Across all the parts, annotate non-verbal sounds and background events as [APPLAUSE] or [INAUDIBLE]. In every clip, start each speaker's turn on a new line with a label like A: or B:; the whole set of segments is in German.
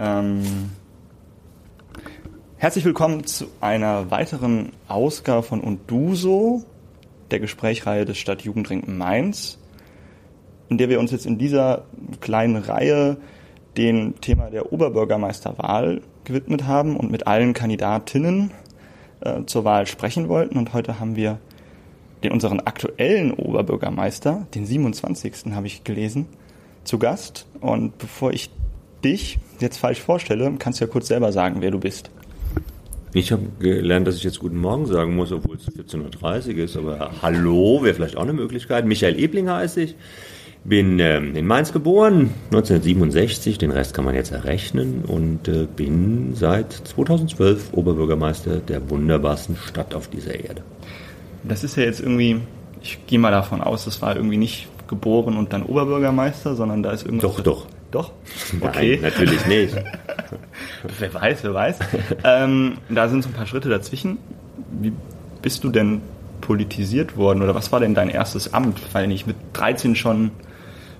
A: Ähm, herzlich willkommen zu einer weiteren Ausgabe von Und du so, der Gesprächreihe des Stadtjugendring Mainz, in der wir uns jetzt in dieser kleinen Reihe dem Thema der Oberbürgermeisterwahl gewidmet haben und mit allen Kandidatinnen äh, zur Wahl sprechen wollten. Und heute haben wir den unseren aktuellen Oberbürgermeister, den 27. habe ich gelesen, zu Gast. Und bevor ich dich jetzt falsch vorstelle, kannst du ja kurz selber sagen, wer du bist.
B: Ich habe gelernt, dass ich jetzt Guten Morgen sagen muss, obwohl es 14.30 Uhr ist. Aber Hallo wäre vielleicht auch eine Möglichkeit. Michael Ebling heiße ich. Bin ähm, in Mainz geboren, 1967, den Rest kann man jetzt errechnen und äh, bin seit 2012 Oberbürgermeister der wunderbarsten Stadt auf dieser Erde.
A: Das ist ja jetzt irgendwie, ich gehe mal davon aus, das war irgendwie nicht geboren und dann Oberbürgermeister, sondern da ist irgendwas.
B: Doch, doch.
A: Doch?
B: Okay. Nein, natürlich nicht. [LAUGHS]
A: wer weiß, wer weiß. ähm, da sind so ein paar Schritte dazwischen. Wie bist du denn politisiert worden oder was war denn dein erstes Amt? Weil ich mit 13 schon.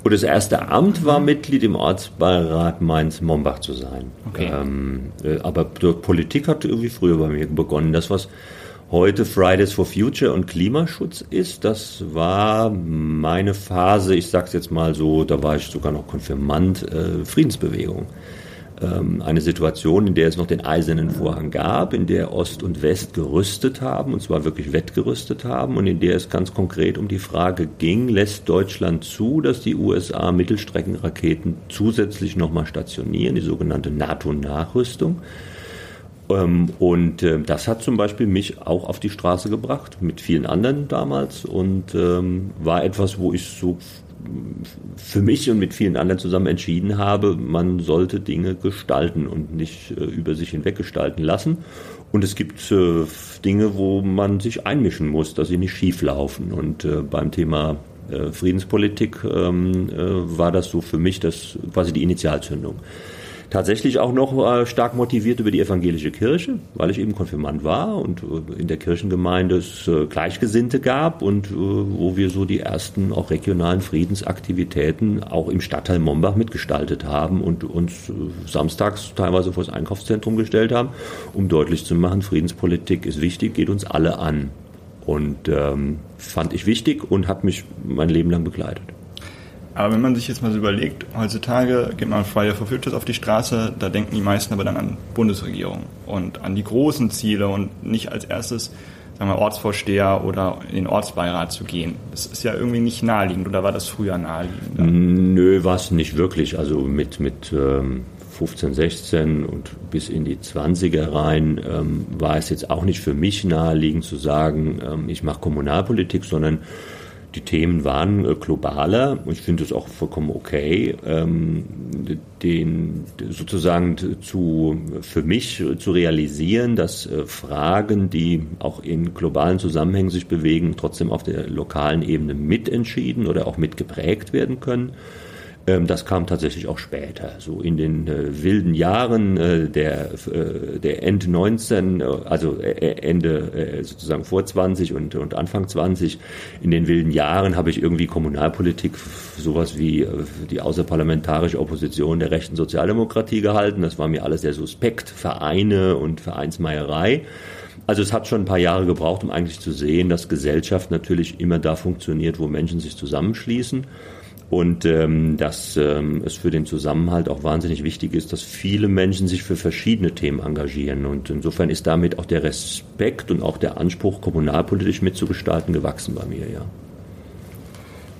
B: Und das erste Amt war Mitglied im Ortsbeirat Mainz-Mombach zu sein.
A: Okay.
B: Ähm, äh, aber Politik hat irgendwie früher bei mir begonnen. Das, was heute Fridays for Future und Klimaschutz ist. Das war meine Phase, ich sag's jetzt mal so, da war ich sogar noch Konfirmand, äh, Friedensbewegung. Ähm, eine Situation, in der es noch den eisernen Vorhang gab, in der Ost und West gerüstet haben, und zwar wirklich wettgerüstet haben, und in der es ganz konkret um die Frage ging, lässt Deutschland zu, dass die USA Mittelstreckenraketen zusätzlich nochmal stationieren, die sogenannte NATO-Nachrüstung. Ähm, und äh, das hat zum Beispiel mich auch auf die Straße gebracht, mit vielen anderen damals und ähm, war etwas, wo ich so für mich und mit vielen anderen zusammen entschieden habe, man sollte Dinge gestalten und nicht äh, über sich hinweg gestalten lassen. Und es gibt äh, Dinge, wo man sich einmischen muss, dass sie nicht schief laufen. Und äh, beim Thema äh, Friedenspolitik ähm, äh, war das so für mich das quasi die Initialzündung tatsächlich auch noch äh, stark motiviert über die evangelische Kirche, weil ich eben Konfirmand war und äh, in der Kirchengemeinde es äh, Gleichgesinnte gab und wo wir so die ersten auch regionalen Friedensaktivitäten auch im Stadtteil Mombach mitgestaltet haben und uns samstags teilweise vor das Einkaufszentrum gestellt haben, um deutlich zu machen, Friedenspolitik ist wichtig, geht uns alle an. Und ähm, fand ich wichtig und hat mich mein Leben lang begleitet.
A: Aber wenn man sich jetzt mal so überlegt, heutzutage geht man Friday for Futures auf die Straße, da denken die meisten aber dann an Bundesregierung und an die großen Ziele und nicht als erstes, sagen wir, Ortsvorsteher oder in den Ortsbeirat zu gehen. Das ist ja irgendwie nicht naheliegend oder war das früher naheliegend?
B: Nö, war es nicht wirklich. Also mit, mit ähm, 15, 16 und bis in die 20er rein ähm, war es jetzt auch nicht für mich naheliegend zu sagen, ähm, ich mache Kommunalpolitik, sondern die Themen waren äh, globaler und ich finde es auch vollkommen okay, ähm, den sozusagen zu, für mich zu realisieren, dass äh, Fragen, die auch in globalen Zusammenhängen sich bewegen, trotzdem auf der lokalen Ebene mitentschieden oder auch mitgeprägt werden können. Ähm, das kam tatsächlich auch später, so in den äh, wilden Jahren äh, der, äh, der End 19, äh, also äh, äh, Ende sozusagen vor 20 und, und Anfang 20. In den wilden Jahren habe ich irgendwie Kommunalpolitik, sowas wie die außerparlamentarische Opposition der rechten Sozialdemokratie gehalten. Das war mir alles sehr suspekt, Vereine und Vereinsmeierei. Also es hat schon ein paar Jahre gebraucht, um eigentlich zu sehen, dass Gesellschaft natürlich immer da funktioniert, wo Menschen sich zusammenschließen und ähm, dass ähm, es für den Zusammenhalt auch wahnsinnig wichtig ist, dass viele Menschen sich für verschiedene Themen engagieren. Und insofern ist damit auch der Respekt und auch der Anspruch, kommunalpolitisch mitzugestalten, gewachsen bei mir, ja.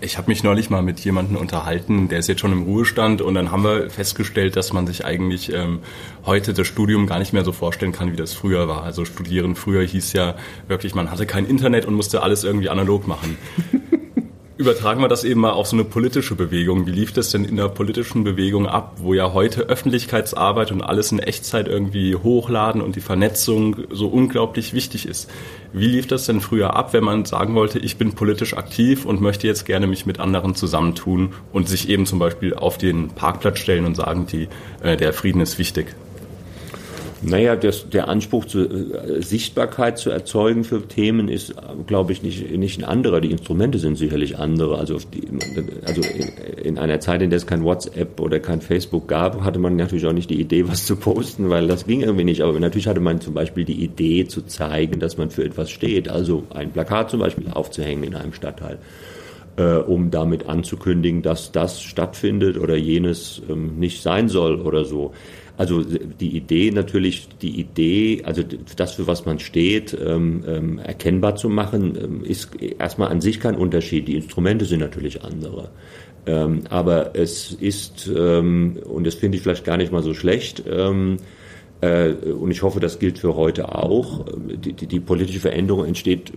C: Ich habe mich neulich mal mit jemandem unterhalten, der ist jetzt schon im Ruhestand und dann haben wir festgestellt, dass man sich eigentlich ähm, heute das Studium gar nicht mehr so vorstellen kann, wie das früher war. Also studieren früher hieß ja wirklich, man hatte kein Internet und musste alles irgendwie analog machen. [LAUGHS] Übertragen wir das eben mal auf so eine politische Bewegung. Wie lief das denn in der politischen Bewegung ab, wo ja heute Öffentlichkeitsarbeit und alles in Echtzeit irgendwie hochladen und die Vernetzung so unglaublich wichtig ist? Wie lief das denn früher ab, wenn man sagen wollte, ich bin politisch aktiv und möchte jetzt gerne mich mit anderen zusammentun und sich eben zum Beispiel auf den Parkplatz stellen und sagen, die, äh, der Frieden ist wichtig?
B: Naja, das, der Anspruch, zu, äh, Sichtbarkeit zu erzeugen für Themen ist, glaube ich, nicht, nicht ein anderer. Die Instrumente sind sicherlich andere. Also, die, also in, in, einer Zeit, in der es kein WhatsApp oder kein Facebook gab, hatte man natürlich auch nicht die Idee, was zu posten, weil das ging irgendwie nicht. Aber natürlich hatte man zum Beispiel die Idee zu zeigen, dass man für etwas steht. Also ein Plakat zum Beispiel aufzuhängen in einem Stadtteil äh, um damit anzukündigen, dass das stattfindet oder jenes ähm, nicht sein soll oder so. Also die Idee natürlich, die Idee, also das, für was man steht, ähm, ähm, erkennbar zu machen, ähm, ist erstmal an sich kein Unterschied. Die Instrumente sind natürlich andere. Ähm, aber es ist, ähm, und das finde ich vielleicht gar nicht mal so schlecht, ähm, äh, und ich hoffe, das gilt für heute auch. Die, die, die, politische Veränderung entsteht,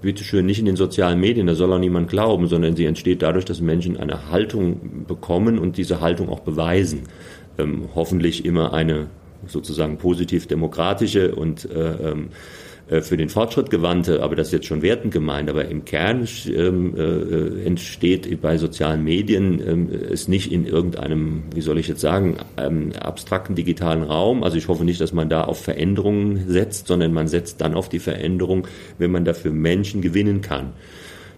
B: bitteschön, nicht in den sozialen Medien, da soll auch niemand glauben, sondern sie entsteht dadurch, dass Menschen eine Haltung bekommen und diese Haltung auch beweisen ähm, hoffentlich immer eine sozusagen positiv demokratische und äh, ähm, äh, für den Fortschritt gewandte, aber das ist jetzt schon wertend gemeint, aber im Kern ähm, äh, entsteht bei sozialen Medien ähm, es nicht in irgendeinem, wie soll ich jetzt sagen, ähm, abstrakten digitalen Raum. Also ich hoffe nicht, dass man da auf Veränderungen setzt, sondern man setzt dann auf die Veränderung, wenn man dafür Menschen gewinnen kann.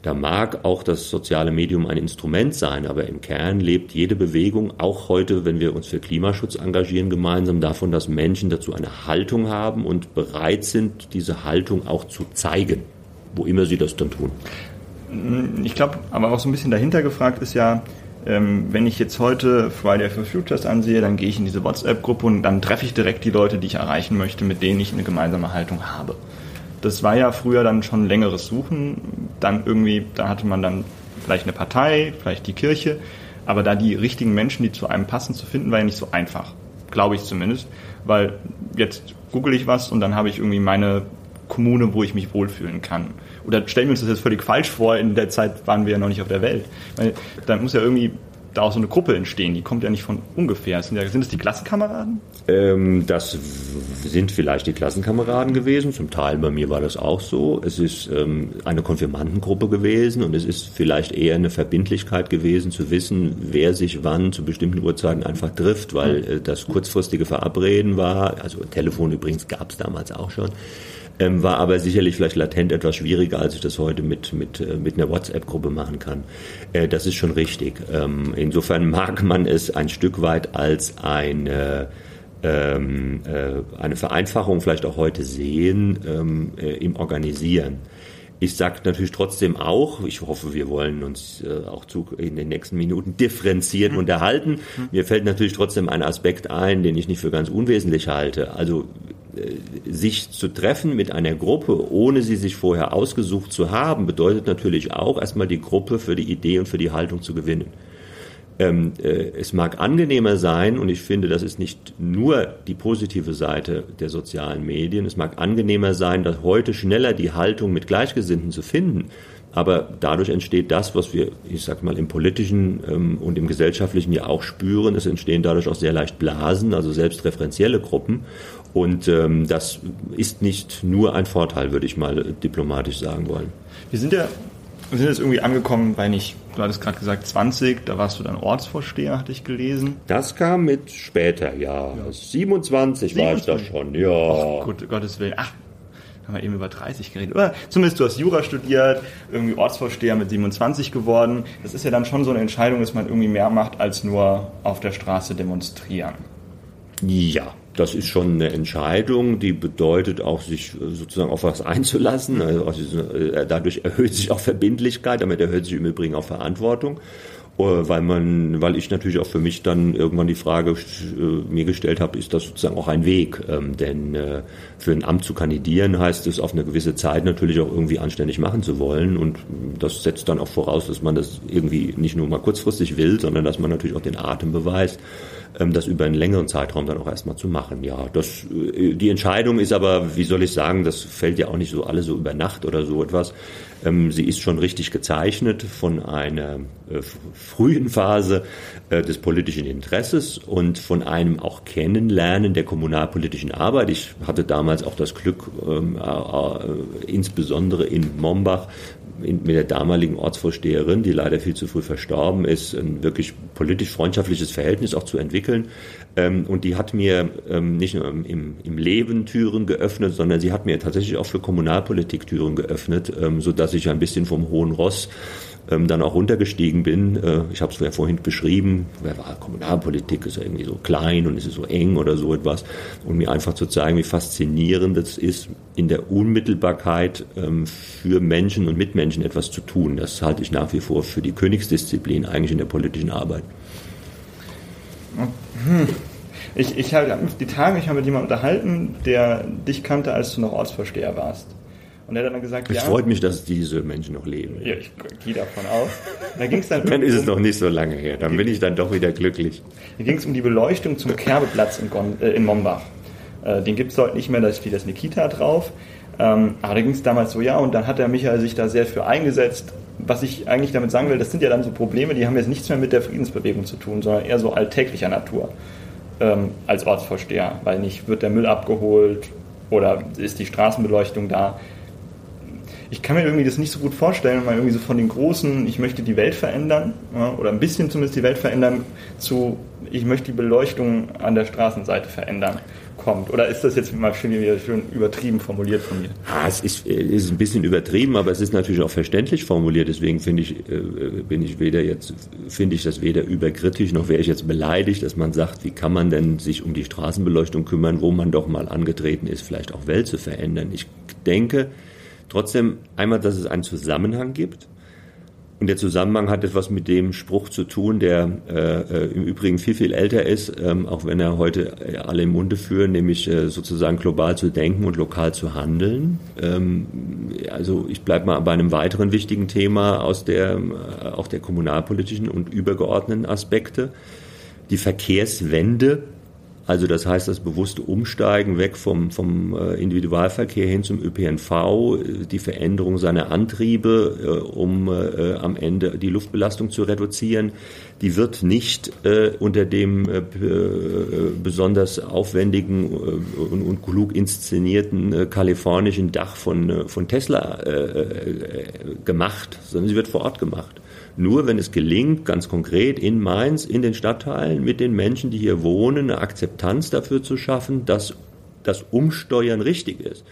B: Da mag auch das soziale Medium ein Instrument sein, aber im Kern lebt jede Bewegung, auch heute, wenn wir uns für Klimaschutz engagieren, gemeinsam davon, dass Menschen dazu eine Haltung haben und bereit sind, diese Haltung auch zu zeigen, wo immer sie das dann tun.
A: Ich glaube, aber auch so ein bisschen dahinter gefragt ist ja, ähm, wenn ich jetzt heute Friday for Futures ansehe, dann gehe ich in diese WhatsApp-Gruppe und dann treffe ich direkt die Leute, die ich erreichen möchte, mit denen ich eine gemeinsame Haltung habe das war ja früher dann schon längeres Suchen. Dann irgendwie, da hatte man dann vielleicht eine Partei, vielleicht die Kirche, aber da die richtigen Menschen, die zu einem passen, zu finden, war ja nicht so einfach. Glaube ich zumindest. Weil jetzt google ich was und dann habe ich irgendwie meine Kommune, wo ich mich wohlfühlen kann. Oder stellen wir uns das jetzt völlig falsch vor, in der Zeit waren wir ja noch nicht auf der Welt. Weil dann muss ja irgendwie daraus so eine Gruppe entstehen. Die kommt ja nicht von ungefähr. Sind, ja, sind das die Klassenkameraden?
B: Ähm, das sind vielleicht die Klassenkameraden gewesen. Zum Teil bei mir war das auch so. Es ist ähm, eine Konfirmandengruppe gewesen und es ist vielleicht eher eine Verbindlichkeit gewesen, zu wissen, wer sich wann zu bestimmten Uhrzeiten einfach trifft, weil äh, das kurzfristige Verabreden war. Also Telefon übrigens gab es damals auch schon ähm, war aber sicherlich vielleicht latent etwas schwieriger, als ich das heute mit, mit, äh, mit einer WhatsApp-Gruppe machen kann. Äh, das ist schon richtig. Ähm, insofern [LAUGHS] mag man es ein Stück weit als eine ähm, äh, eine Vereinfachung vielleicht auch heute sehen ähm, äh, im Organisieren. Ich sage natürlich trotzdem auch, ich hoffe, wir wollen uns äh, auch zu, in den nächsten Minuten differenziert mhm. unterhalten. Mhm. Mir fällt natürlich trotzdem ein Aspekt ein, den ich nicht für ganz unwesentlich halte. Also äh, sich zu treffen mit einer Gruppe, ohne sie sich vorher ausgesucht zu haben, bedeutet natürlich auch erstmal die Gruppe für die Idee und für die Haltung zu gewinnen. Ähm, äh, es mag angenehmer sein, und ich finde, das ist nicht nur die positive Seite der sozialen Medien, es mag angenehmer sein, dass heute schneller die Haltung mit Gleichgesinnten zu finden, aber dadurch entsteht das, was wir, ich sag mal, im politischen ähm, und im gesellschaftlichen ja auch spüren. Es entstehen dadurch auch sehr leicht Blasen, also selbstreferenzielle Gruppen. Und ähm, das ist nicht nur ein Vorteil, würde ich mal diplomatisch sagen wollen.
A: Wir sind ja wir sind jetzt irgendwie angekommen, weil nicht, du hattest gerade gesagt 20, da warst du dann Ortsvorsteher, hatte ich gelesen.
B: Das kam mit später, ja. ja. 27, 27 war ich da schon, ja. Ach,
A: gut, Gottes Willen. Ach, haben wir eben über 30 geredet. Oder zumindest du hast Jura studiert, irgendwie Ortsvorsteher mit 27 geworden. Das ist ja dann schon so eine Entscheidung, dass man irgendwie mehr macht, als nur auf der Straße demonstrieren.
B: Ja, das ist schon eine Entscheidung, die bedeutet auch, sich sozusagen auf was einzulassen. Also äh, dadurch erhöht sich auch Verbindlichkeit, damit erhöht sich im Übrigen auch Verantwortung. Äh, weil man, weil ich natürlich auch für mich dann irgendwann die Frage äh, mir gestellt habe, ist das sozusagen auch ein Weg? Ähm, denn äh, für ein Amt zu kandidieren heißt es auf eine gewisse Zeit natürlich auch irgendwie anständig machen zu wollen und das setzt dann auch voraus, dass man das irgendwie nicht nur mal kurzfristig will, sondern dass man natürlich auch den Atem beweist das über einen längeren Zeitraum dann auch erstmal zu machen. Ja, das, äh, die Entscheidung ist aber, wie soll ich sagen, das fällt ja auch nicht so alle so über Nacht oder so etwas. Ähm, sie ist schon richtig gezeichnet von einer äh, frühen Phase äh, des politischen Interesses und von einem auch Kennenlernen der kommunalpolitischen Arbeit. Ich hatte damals auch das Glück, ähm, insbesondere in Mombach mit der damaligen Ortsvorsteherin, die leider viel zu früh verstorben ist, ein wirklich politisch freundschaftliches Verhältnis auch zu entwickeln. Ähm, und die hat mir ähm, nicht nur im, im Leben Türen geöffnet, sondern sie hat mir tatsächlich auch für Kommunalpolitik Türen geöffnet, ähm, so dass ich ein bisschen vom hohen Ross ähm, dann auch runtergestiegen bin. Äh, ich habe es ja vorhin beschrieben, wer war Kommunalpolitik, ist ja irgendwie so klein und ist so eng oder so etwas. Und mir einfach zu zeigen, wie faszinierend es ist, in der Unmittelbarkeit ähm, für Menschen und Mitmenschen etwas zu tun. Das halte ich nach wie vor für die Königsdisziplin eigentlich in der politischen Arbeit.
A: Hm. Ich, ich habe die Tage, ich habe mit jemandem unterhalten, der dich kannte, als du noch Ortsvorsteher warst.
B: Und er hat dann gesagt, es ja. freut mich, dass diese Menschen noch leben.
A: Ja, ich gehe davon aus. Da ging's dann, [LAUGHS]
B: dann ist es noch nicht so lange her. Dann bin ich dann doch wieder glücklich.
A: Da ging es um die Beleuchtung zum Kerbeplatz in, Gon, äh, in Mombach. Äh, den gibt es heute nicht mehr, da steht das Nikita drauf. Ähm, aber da ging es damals so, ja, und dann hat der Michael sich da sehr für eingesetzt. Was ich eigentlich damit sagen will, das sind ja dann so Probleme, die haben jetzt nichts mehr mit der Friedensbewegung zu tun, sondern eher so alltäglicher Natur ähm, als Ortsvorsteher. Weil nicht wird der Müll abgeholt oder ist die Straßenbeleuchtung da ich kann mir irgendwie das nicht so gut vorstellen, mal irgendwie so von den großen, ich möchte die Welt verändern, ja, oder ein bisschen zumindest die Welt verändern, zu, ich möchte die Beleuchtung an der Straßenseite verändern kommt. Oder ist das jetzt mal schön, schön übertrieben formuliert von mir?
B: Ah, es ist, ist ein bisschen übertrieben, aber es ist natürlich auch verständlich formuliert. Deswegen finde ich, äh, bin ich weder jetzt, finde ich das weder überkritisch noch wäre ich jetzt beleidigt, dass man sagt, wie kann man denn sich um die Straßenbeleuchtung kümmern, wo man doch mal angetreten ist, vielleicht auch Welt zu verändern. Ich denke, Trotzdem einmal, dass es einen Zusammenhang gibt. Und der Zusammenhang hat etwas mit dem Spruch zu tun, der äh, im Übrigen viel, viel älter ist, ähm, auch wenn er heute äh, alle im Munde führen, nämlich äh, sozusagen global zu denken und lokal zu handeln. Ähm, also ich bleibe mal bei einem weiteren wichtigen Thema aus der, äh, auch der kommunalpolitischen und übergeordneten Aspekte. Die Verkehrswende also das heißt, das bewusste Umsteigen weg vom, vom äh, Individualverkehr hin zum ÖPNV, äh, die Veränderung seiner Antriebe, äh, um am Ende die Luftbelastung zu reduzieren, die wird nicht unter dem besonders aufwendigen und, und, klug inszenierten kalifornischen Dach von, von Tesla gemacht, sondern sie wird vor Ort gemacht. Nur wenn es gelingt, ganz konkret in Mainz, in den Stadtteilen, mit den Menschen, die hier wohnen, eine Akzeptanz dafür zu schaffen, dass das Umsteuern richtig ist.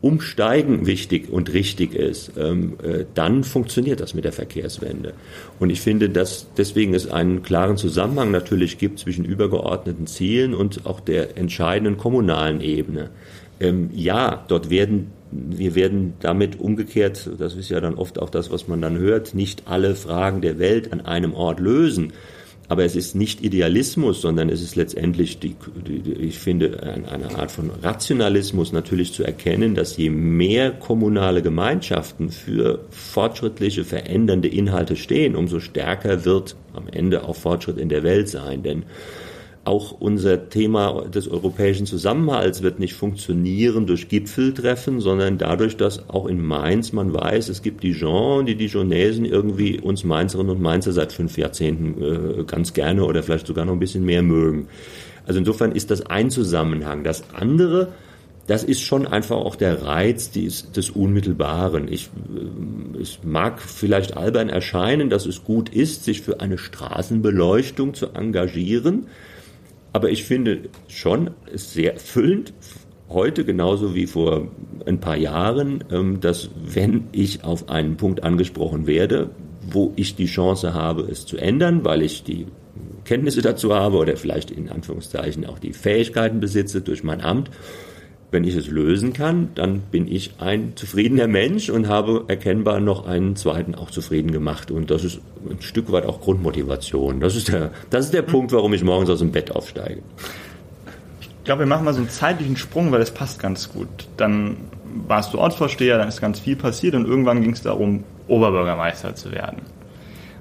B: Umsteigen wichtig und richtig ist, ähm, äh, dann funktioniert das mit der Verkehrswende. Und ich finde, dass deswegen es einen klaren Zusammenhang natürlich gibt zwischen übergeordneten Zielen und auch der entscheidenden kommunalen Ebene. Ähm, ja, dort werden wir werden damit umgekehrt, das ist ja dann oft auch das, was man dann hört, nicht alle Fragen der Welt an einem Ort lösen. Aber es ist nicht Idealismus, sondern es ist letztendlich, die, die, ich finde, eine Art von Rationalismus natürlich zu erkennen, dass je mehr kommunale Gemeinschaften für fortschrittliche, verändernde Inhalte stehen, umso stärker wird am Ende auch Fortschritt in der Welt sein. Denn auch unser Thema des europäischen Zusammenhalts wird nicht funktionieren durch Gipfeltreffen, sondern dadurch, dass auch in Mainz man weiß, es gibt Dijon, die Dijonesen irgendwie uns Mainzerinnen und Mainzer seit fünf Jahrzehnten äh, ganz gerne oder vielleicht sogar noch ein bisschen mehr mögen. Also insofern ist das ein Zusammenhang. Das andere, das ist schon einfach auch der Reiz des, des Unmittelbaren. Ich, äh, es mag vielleicht albern erscheinen, dass es gut ist, sich für eine Straßenbeleuchtung zu engagieren. Aber ich finde schon sehr erfüllend, heute genauso wie vor ein paar Jahren, ähm, dass wenn ich auf einen Punkt angesprochen werde, wo ich die Chance habe, es zu ändern, weil ich die Kenntnisse dazu habe oder vielleicht in Anführungszeichen auch die Fähigkeiten besitze durch mein Amt, wenn ich es lösen kann, dann bin ich ein zufriedener Mensch und habe erkennbar noch einen zweiten auch zufrieden gemacht. Und das ist ein Stück weit auch Grundmotivation. Das ist der, das ist der Punkt, warum ich morgens aus dem Bett aufsteige.
A: Ich glaube, wir machen mal so einen zeitlichen Sprung, weil das passt ganz gut. Dann warst du Ortsvorsteher, dann ist ganz viel passiert und irgendwann ging es darum, Oberbürgermeister zu werden.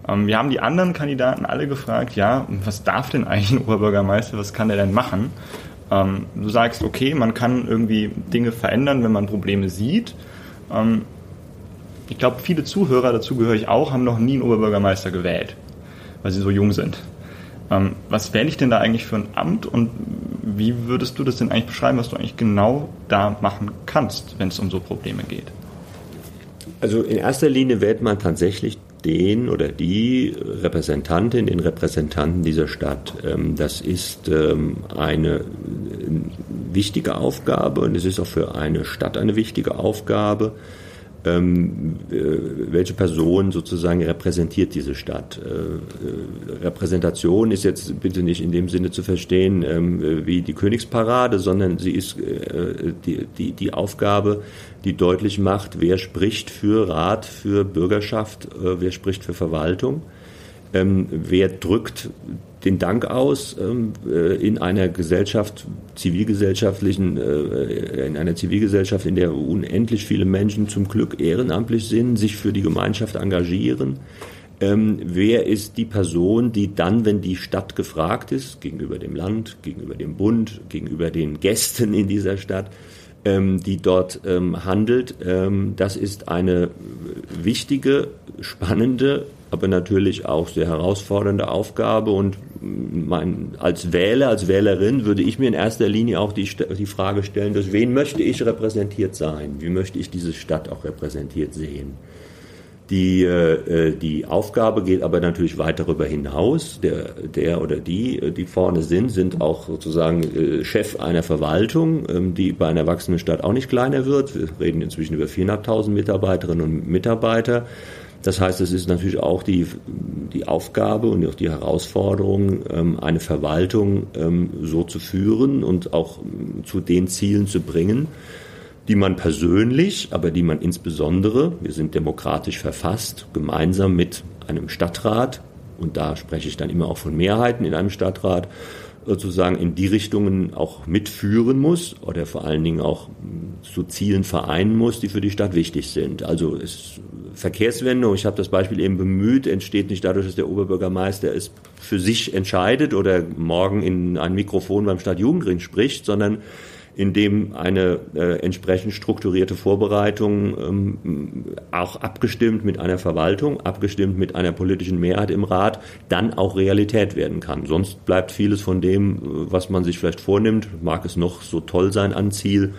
A: Ähm, wir haben die anderen Kandidaten alle gefragt, ja, was darf denn eigentlich ein Oberbürgermeister, was kann der denn machen? Ähm, du sagst, okay, man kann irgendwie Dinge verändern, wenn man Probleme sieht. Ähm, ich glaube, viele Zuhörer, dazu gehöre ich auch, haben noch nie einen Oberbürgermeister gewählt, weil sie so jung sind. Ähm, was wähle ich denn da eigentlich für ein Amt und wie würdest du das denn eigentlich beschreiben, was du eigentlich genau da machen kannst, wenn es um so Probleme geht?
B: Also in erster Linie wählt man tatsächlich den oder die Repräsentantin, den Repräsentanten dieser Stadt. Ähm, das ist ähm, eine wichtige Aufgabe und es ist auch für eine Stadt eine wichtige Aufgabe ähm, äh, welche Person sozusagen repräsentiert diese Stadt. Äh, äh, Repräsentation ist jetzt bitte nicht in dem Sinne zu verstehen ähm, wie die Königsparade, sondern sie ist äh, die, die, die Aufgabe, die deutlich macht, wer spricht für Rat, für Bürgerschaft, wer spricht für Verwaltung. Ähm, wer drückt den Dank aus ähm, äh, in einer Gesellschaft, zivilgesellschaftlichen, äh, in einer Zivilgesellschaft, in der unendlich viele Menschen zum Glück ehrenamtlich sind, sich für die Gemeinschaft engagieren. Ähm, wer ist die Person, die dann, wenn die Stadt gefragt ist, gegenüber dem Land, gegenüber dem Bund, gegenüber den Gästen in dieser Stadt, ähm, die dort ähm, handelt. Ähm, das ist eine wichtige, spannende, aber natürlich auch sehr herausfordernde Aufgabe. Und mein, als Wähler, als Wählerin würde ich mir in erster Linie auch die, die Frage stellen, durch wen möchte ich repräsentiert sein? Wie möchte ich diese Stadt auch repräsentiert sehen? Die, äh, die Aufgabe geht aber natürlich weit darüber hinaus. Der, der oder die, die vorne sind, sind auch sozusagen äh, Chef einer Verwaltung, ähm, die bei einer wachsenden Stadt auch nicht kleiner wird. Wir reden inzwischen über 400.000 Mitarbeiterinnen und Mitarbeiter. Das heißt, es ist natürlich auch die, die Aufgabe und auch die Herausforderung, ähm, eine Verwaltung ähm, so zu führen und auch ähm, zu den Zielen zu bringen, die man persönlich, aber die man insbesondere, wir sind demokratisch verfasst, gemeinsam mit einem Stadtrat, und da spreche ich dann immer auch von Mehrheiten in einem Stadtrat, sozusagen in die Richtungen auch mitführen muss oder vor allen Dingen auch zu Zielen vereinen muss, die für die Stadt wichtig sind. Also es, Verkehrswende, ich habe das Beispiel eben bemüht, entsteht nicht dadurch, dass der Oberbürgermeister es für sich entscheidet oder morgen in ein Mikrofon beim Stadtjugendring spricht, sondern in dem eine äh, entsprechend strukturierte Vorbereitung ähm, auch abgestimmt mit einer Verwaltung, abgestimmt mit einer politischen Mehrheit im Rat, dann auch Realität werden kann. Sonst bleibt vieles von dem, was man sich vielleicht vornimmt, mag es noch so toll sein an Ziel,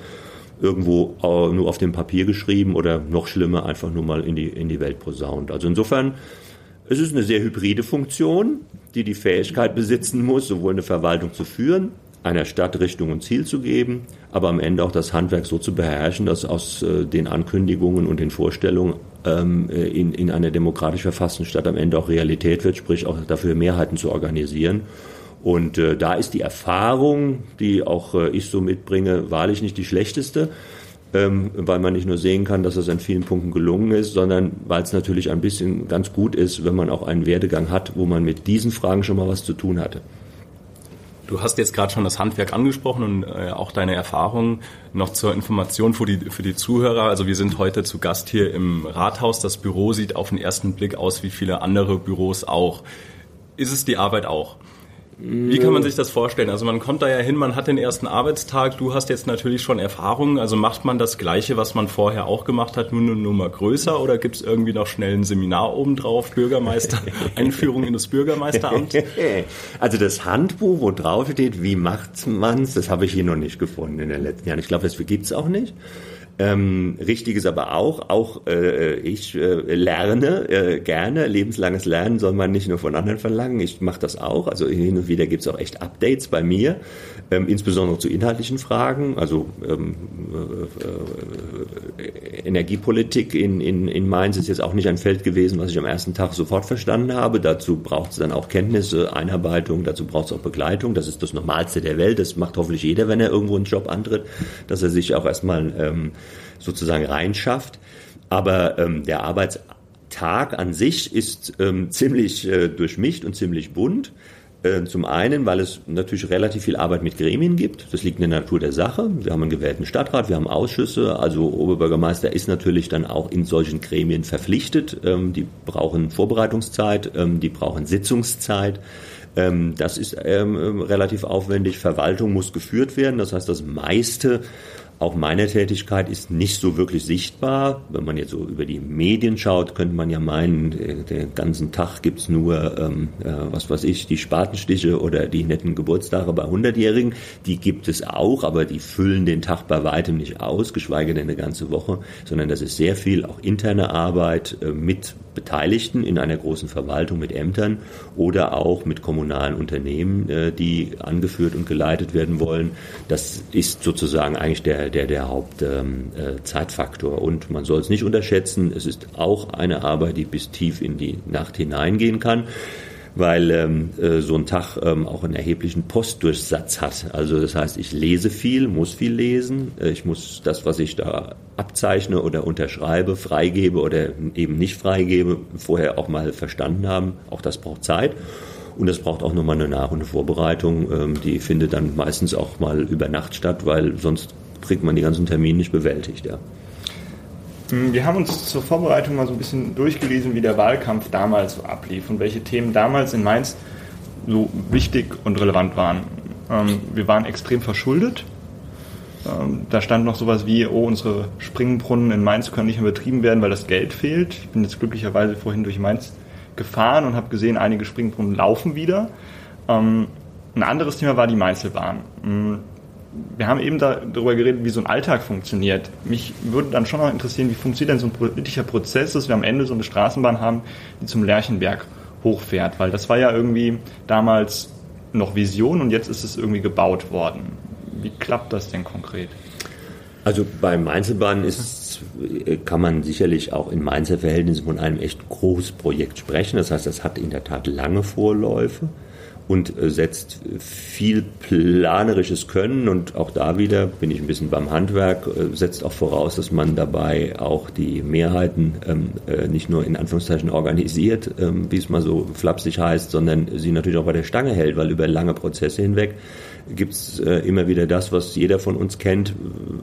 B: irgendwo äh, nur auf dem Papier geschrieben oder noch schlimmer einfach nur mal in die, in die Welt posaunt. Also insofern, es ist eine sehr hybride Funktion, die die Fähigkeit besitzen muss, sowohl eine Verwaltung zu führen, einer Stadt Richtung und Ziel zu geben, aber am Ende auch das Handwerk so zu beherrschen, dass aus äh, den Ankündigungen und den Vorstellungen ähm, äh, in, in einer demokratisch verfassten Stadt am Ende auch Realität wird, sprich auch dafür Mehrheiten zu organisieren. Und äh, da ist die Erfahrung, die auch äh, ich so mitbringe, wahrlich nicht die schlechteste, ähm, weil man nicht nur sehen kann, dass es an vielen Punkten gelungen ist, sondern weil es natürlich ein bisschen ganz gut ist, wenn man auch einen Werdegang hat, wo man mit diesen Fragen schon mal was zu tun hatte.
C: Du hast jetzt gerade schon das Handwerk angesprochen und äh, auch deine Erfahrungen noch zur Information für die, für die Zuhörer. Also wir sind heute zu Gast hier im Rathaus. Das Büro sieht auf den ersten Blick aus wie viele andere Büros auch. Ist es die Arbeit auch? Wie kann man sich das vorstellen? Also man kommt da ja hin, man hat den ersten Arbeitstag, du hast jetzt natürlich schon Erfahrungen, also macht man das Gleiche, was man vorher auch gemacht hat, nur eine Nummer größer oder gibt es irgendwie noch schnell ein Seminar obendrauf, Bürgermeister, [LAUGHS] Einführung in das Bürgermeisteramt? [LAUGHS]
B: Also das Handbuch, wo drauf steht, wie macht man's, das habe ich hier noch nicht gefunden in den letzten Jahren. Ich glaube, das gibt es auch nicht. Ähm, richtig ist aber auch, auch äh, ich äh, lerne äh, gerne. Lebenslanges Lernen soll man nicht nur von anderen verlangen. Ich mache das auch. Also hin und wieder gibt es auch echt Updates bei mir, ähm, insbesondere zu inhaltlichen Fragen. Also ähm, äh, äh, Energiepolitik in, in, in Mainz ist jetzt auch nicht ein Feld gewesen, was ich am ersten Tag sofort verstanden habe. Dazu braucht es dann auch Kenntnisse, Einarbeitung, dazu braucht es auch Begleitung. Das ist das Normalste der Welt. Das macht hoffentlich jeder, wenn er irgendwo einen Job antritt, dass er sich auch erstmal ähm, sozusagen reinschafft. Aber ähm, der Arbeitstag an sich ist ähm, ziemlich äh, durchmischt und ziemlich bunt. Äh, zum einen, weil es natürlich relativ viel Arbeit mit Gremien gibt. Das liegt in der Natur der Sache. Wir haben einen gewählten Stadtrat, wir haben Ausschüsse. Also Oberbürgermeister ist natürlich dann auch in solchen Gremien verpflichtet. Ähm, die brauchen Vorbereitungszeit, ähm, die brauchen Sitzungszeit. Ähm, das ist relativ aufwendig. Verwaltung muss geführt werden. Das heißt, das meiste auch meine Tätigkeit ist nicht so wirklich sichtbar. Wenn man jetzt so über die Medien schaut, könnte man ja meinen, den ganzen Tag gibt's nur, ähm, äh, was weiß ich, die Spatenstiche oder die netten Geburtstage bei Hundertjährigen. Die gibt es auch, aber die füllen den Tag bei weitem nicht aus, geschweige denn eine ganze Woche, sondern das ist sehr viel auch interne Arbeit äh, mit Beteiligten in einer großen Verwaltung mit Ämtern oder auch mit kommunalen Unternehmen, äh, die angeführt und geleitet werden wollen. Das ist sozusagen eigentlich der, der, der Hauptzeitfaktor. Ähm, äh, und man soll es nicht unterschätzen, es ist auch eine Arbeit, die bis tief in die Nacht hineingehen kann weil ähm, äh, so ein Tag ähm, auch einen erheblichen Postdurchsatz hat. Also das heißt, ich lese viel, muss viel lesen, äh, ich muss das, was ich da abzeichne oder unterschreibe, freigebe oder eben nicht freigebe, vorher auch mal verstanden haben. Auch das braucht Zeit. Und das braucht auch nochmal eine Nach- und eine Vorbereitung. Ähm, die findet dann meistens auch mal über Nacht statt, weil sonst kriegt man die ganzen Termine nicht bewältigt. Ja.
A: Hm, wir haben uns zur Vorbereitung mal so ein bisschen durchgelesen, wie der Wahlkampf damals so ablief und welche Themen damals in Mainz so wichtig und relevant waren. Ähm, wir waren extrem verschuldet. Ähm, da stand noch sowas wie, oh, unsere Springbrunnen in Mainz können nicht mehr betrieben werden, weil das Geld fehlt. Ich bin jetzt glücklicherweise vorhin durch Mainz gefahren und habe gesehen, einige Springbrunnen laufen wieder. Ähm, ein anderes Thema war die Meißelbahn. Wir haben eben darüber geredet, wie so ein Alltag funktioniert. Mich würde dann schon noch interessieren, wie funktioniert denn so ein politischer Prozess, dass wir am Ende so eine Straßenbahn haben, die zum Lerchenberg hochfährt, weil das war ja irgendwie damals noch Vision und jetzt ist es irgendwie gebaut worden. Wie klappt das denn konkret?
B: Also bei Mainzelbahn ist, kann man sicherlich auch in Mainzer Verhältnissen von einem echt Großprojekt sprechen. Das heißt, das hat in der Tat lange Vorläufe und äh, setzt viel planerisches Können und auch da wieder bin ich ein bisschen beim Handwerk, äh, setzt auch voraus, dass man dabei auch die Mehrheiten ähm, äh, nicht nur in Anführungszeichen organisiert, ähm, wie es mal so flapsig heißt, sondern sie natürlich auch bei der Stange hält, weil über lange Prozesse hinweg gibt es äh, immer wieder das, was jeder von uns kennt,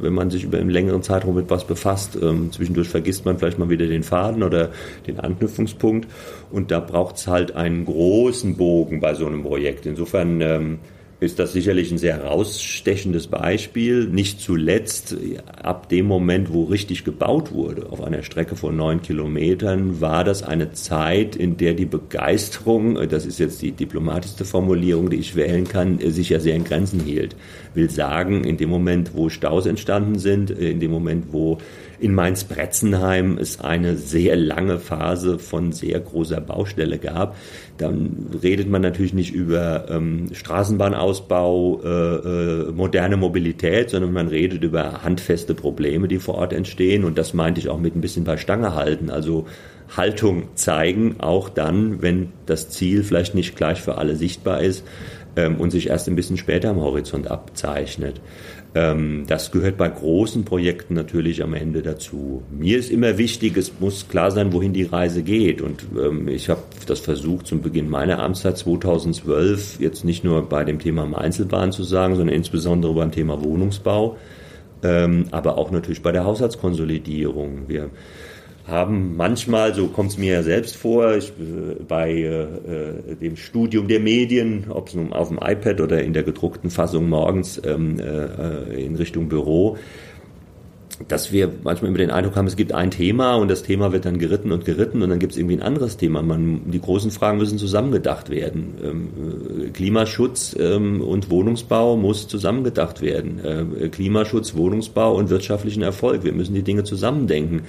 B: wenn man sich über einen längeren Zeitraum mit was befasst. Ähm, zwischendurch vergisst man vielleicht mal wieder den Faden oder den Anknüpfungspunkt. Und da braucht es halt einen großen Bogen bei so einem Projekt. Insofern ähm, ist das sicherlich ein sehr herausstechendes Beispiel. Nicht zuletzt ab dem Moment, wo richtig gebaut wurde, auf einer Strecke von neun Kilometern, war das eine Zeit, in der die Begeisterung, das ist jetzt die diplomatischste Formulierung, die ich wählen kann, sich ja sehr in Grenzen hielt. Will sagen, in dem Moment, wo Staus entstanden sind, in dem Moment, wo in Mainz-Bretzenheim es eine sehr lange Phase von sehr großer Baustelle gab. Dann redet man natürlich nicht über ähm, Straßenbahnausbau, äh, äh, moderne Mobilität, sondern man redet über handfeste Probleme, die vor Ort entstehen. Und das meinte ich auch mit ein bisschen bei Stange halten. Also Haltung zeigen, auch dann, wenn das Ziel vielleicht nicht gleich für alle sichtbar ist ähm, und sich erst ein bisschen später am Horizont abzeichnet. Ähm, das gehört bei großen Projekten natürlich am Ende dazu. Mir ist immer wichtig, es muss klar sein, wohin die Reise geht. Und ähm, ich habe das versucht, zum Beginn meiner Amtszeit 2012 jetzt nicht nur bei dem Thema Einzelbahn zu sagen, sondern insbesondere beim Thema Wohnungsbau, ähm, aber auch natürlich bei der Haushaltskonsolidierung. Wir haben manchmal, so kommt es mir ja selbst vor, ich, äh, bei äh, dem Studium der Medien, ob es nun auf dem iPad oder in der gedruckten Fassung morgens ähm, äh, in Richtung Büro, dass wir manchmal immer den Eindruck haben, es gibt ein Thema und das Thema wird dann geritten und geritten und dann gibt es irgendwie ein anderes Thema. Man, die großen Fragen müssen zusammengedacht werden. Ähm, äh, Klimaschutz ähm, und Wohnungsbau muss zusammengedacht werden. Äh, Klimaschutz, Wohnungsbau und wirtschaftlichen Erfolg. Wir müssen die Dinge zusammendenken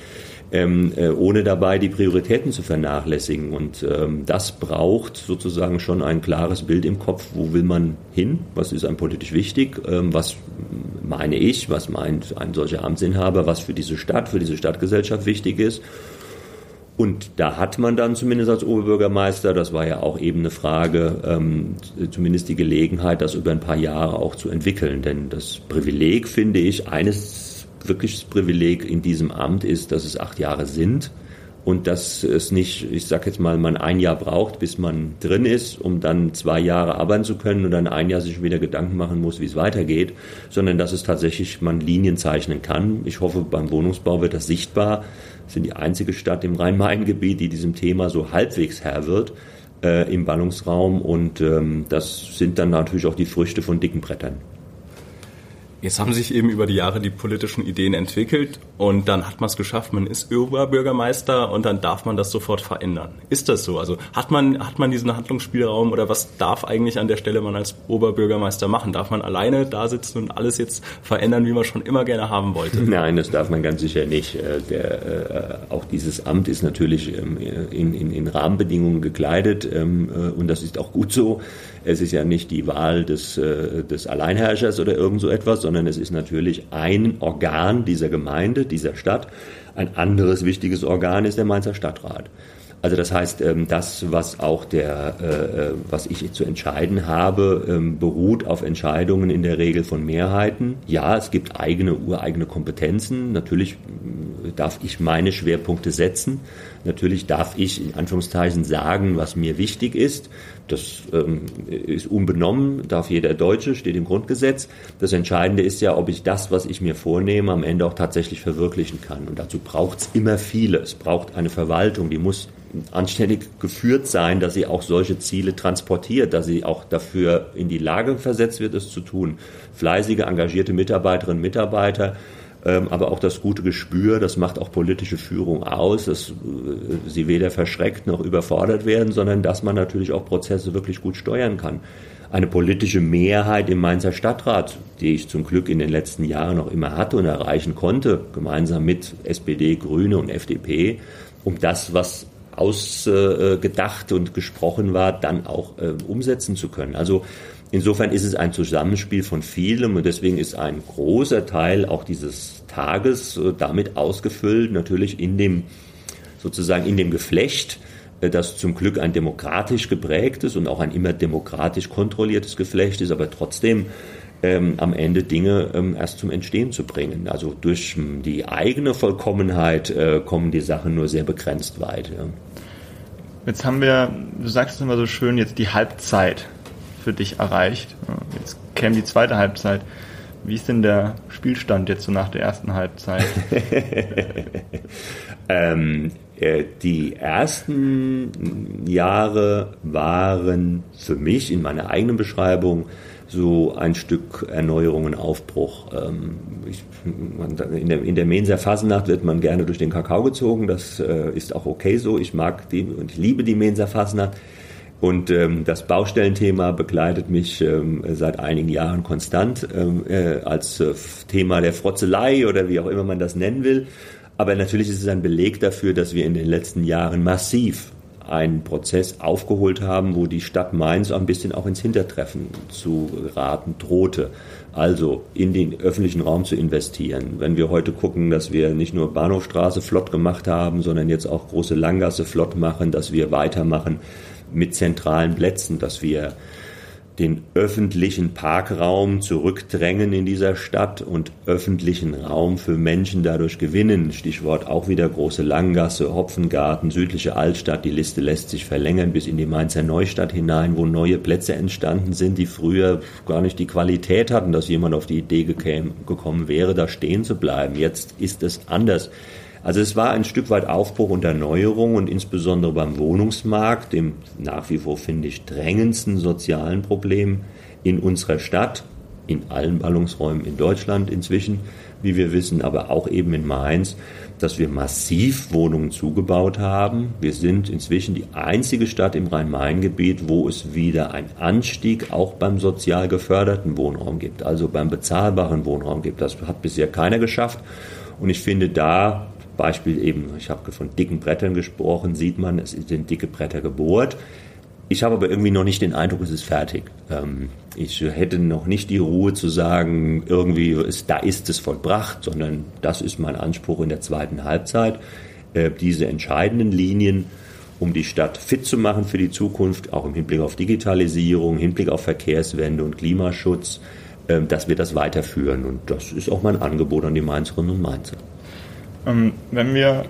B: ähm, äh, ohne dabei die Prioritäten zu vernachlässigen. Und ähm, das braucht sozusagen schon ein klares Bild im Kopf, wo will man hin, was ist einem politisch wichtig, ähm, was meine ich, was meint ein solcher Amtsinhaber, was für diese Stadt, für diese Stadtgesellschaft wichtig ist. Und da hat man dann zumindest als Oberbürgermeister, das war ja auch eben eine Frage, ähm, zumindest die Gelegenheit, das über ein paar Jahre auch zu entwickeln. Denn das Privileg, finde ich, eines wirkliches Privileg in diesem Amt ist, dass es acht Jahre sind und dass es nicht, ich sage jetzt mal, man ein Jahr braucht, bis man drin ist, um dann zwei Jahre arbeiten zu können und dann ein Jahr sich wieder Gedanken machen muss, wie es weitergeht, sondern dass es tatsächlich man Linien zeichnen kann. Ich hoffe, beim Wohnungsbau wird das sichtbar. Wir sind die einzige Stadt im Rhein-Main-Gebiet, die diesem Thema so halbwegs Herr wird äh, im Ballungsraum und ähm, das sind dann natürlich auch die Früchte von dicken Brettern.
C: Jetzt haben sich eben über die Jahre die politischen Ideen entwickelt und dann hat man es geschafft, man ist Oberbürgermeister und dann darf man das sofort verändern. Ist das so? Also hat man, hat man diesen Handlungsspielraum oder was darf eigentlich an der Stelle man als Oberbürgermeister machen? Darf man alleine da sitzen und alles jetzt verändern, wie man schon immer gerne haben wollte?
B: Nein, das darf man ganz sicher nicht. Äh, der, äh, auch dieses Amt ist natürlich ähm, in, in, in Rahmenbedingungen gekleidet ähm, äh, und das ist auch gut so. Es ist ja nicht die Wahl des, des Alleinherrschers oder irgend so etwas, sondern es ist natürlich ein Organ dieser Gemeinde, dieser Stadt. Ein anderes wichtiges Organ ist der Mainzer Stadtrat. Also das heißt, ähm, das, was auch der, äh, äh, was ich zu entscheiden habe, ähm, beruht auf Entscheidungen in der Regel von Mehrheiten. Ja, es gibt eigene, ureigene Kompetenzen. Natürlich äh, darf ich meine Schwerpunkte setzen. Natürlich darf ich in Anführungszeichen sagen, was mir wichtig ist. Das ähm, ist unbenommen, darf jeder Deutsche, steht im Grundgesetz. Das Entscheidende ist ja, ob ich das, was ich mir vornehme, am Ende auch tatsächlich verwirklichen kann. Und dazu braucht es immer viele. Es braucht eine Verwaltung, die muss anständig geführt sein, dass sie auch solche Ziele transportiert, dass sie auch dafür in die Lage versetzt wird, es zu tun. Fleißige, engagierte Mitarbeiterinnen und Mitarbeiter, aber auch das gute Gespür, das macht auch politische Führung aus, dass äh, sie weder verschreckt noch überfordert werden, sondern dass man natürlich auch Prozesse wirklich gut steuern kann. Eine politische Mehrheit im Mainzer Stadtrat, die ich zum Glück in den letzten Jahren noch immer hatte und erreichen konnte, gemeinsam mit SPD, Grüne und FDP, um das, was ausgedacht und gesprochen war, dann auch äh, umsetzen zu können. Also insofern ist es ein Zusammenspiel von vielem und deswegen ist ein großer Teil auch dieses Tages äh, damit ausgefüllt, natürlich in dem sozusagen in dem Geflecht, äh, das zum Glück ein demokratisch geprägtes und auch ein immer demokratisch kontrolliertes Geflecht ist, aber trotzdem ähm, am Ende Dinge ähm, erst zum Entstehen zu bringen. Also durch ähm, die eigene Vollkommenheit äh, kommen die Sachen nur sehr begrenzt weit. Ja.
A: Jetzt haben wir, du sagst es immer so schön, jetzt die Halbzeit für dich erreicht. Jetzt käme die zweite Halbzeit. Wie ist denn der Spielstand jetzt so nach der ersten Halbzeit? [LAUGHS]
B: ähm, äh, die ersten Jahre waren für mich in meiner eigenen Beschreibung so ein Stück Erneuerung und Aufbruch. Ähm, ich, man, in, der, in der Menser Fasenacht wird man gerne durch den Kakao gezogen, das äh, ist auch okay so. Ich mag die und ich liebe die Menser Fasenacht. Und ähm, das Baustellenthema begleitet mich ähm, seit einigen Jahren konstant ähm, äh, als äh, Thema der Frotzelei oder wie auch immer man das nennen will. Aber natürlich ist es ein Beleg dafür, dass wir in den letzten Jahren massiv einen Prozess aufgeholt haben, wo die Stadt Mainz ein bisschen auch ins Hintertreffen zu geraten drohte. Also in den öffentlichen Raum zu investieren. Wenn wir heute gucken, dass wir nicht nur Bahnhofstraße flott gemacht haben, sondern jetzt auch große Langgasse flott machen, dass wir weitermachen mit zentralen Plätzen, dass wir den öffentlichen Parkraum zurückdrängen in dieser Stadt und öffentlichen Raum für Menschen dadurch gewinnen. Stichwort auch wieder große Langgasse, Hopfengarten, südliche Altstadt. Die Liste lässt sich verlängern bis in die Mainzer Neustadt hinein, wo neue Plätze entstanden sind, die früher gar nicht die Qualität hatten, dass jemand auf die Idee gekommen wäre, da stehen zu bleiben. Jetzt ist es anders. Also es war ein Stück weit Aufbruch und Erneuerung und insbesondere beim Wohnungsmarkt, dem nach wie vor, finde ich, drängendsten sozialen Problem in unserer Stadt, in allen Ballungsräumen in Deutschland inzwischen, wie wir wissen, aber auch eben in Mainz, dass wir massiv Wohnungen zugebaut haben. Wir sind inzwischen die einzige Stadt im Rhein-Main-Gebiet, wo es wieder einen Anstieg auch beim sozial geförderten Wohnraum gibt, also beim bezahlbaren Wohnraum gibt. Das hat bisher keiner geschafft. Und ich finde, da Beispiel eben, ich habe von dicken Brettern gesprochen, sieht man, es sind dicke Bretter gebohrt. Ich habe aber irgendwie noch nicht den Eindruck, es ist fertig. Ähm, ich hätte noch nicht die Ruhe zu sagen, irgendwie, ist, da ist es vollbracht, sondern das ist mein Anspruch in der zweiten Halbzeit. Äh, diese entscheidenden Linien, um die Stadt fit zu machen für die Zukunft, auch im Hinblick auf Digitalisierung, Hinblick auf Verkehrswende und Klimaschutz, äh, dass wir das weiterführen. Und das ist auch mein Angebot an die Mainzerinnen und Mainzer.
A: Ähm, wenn wir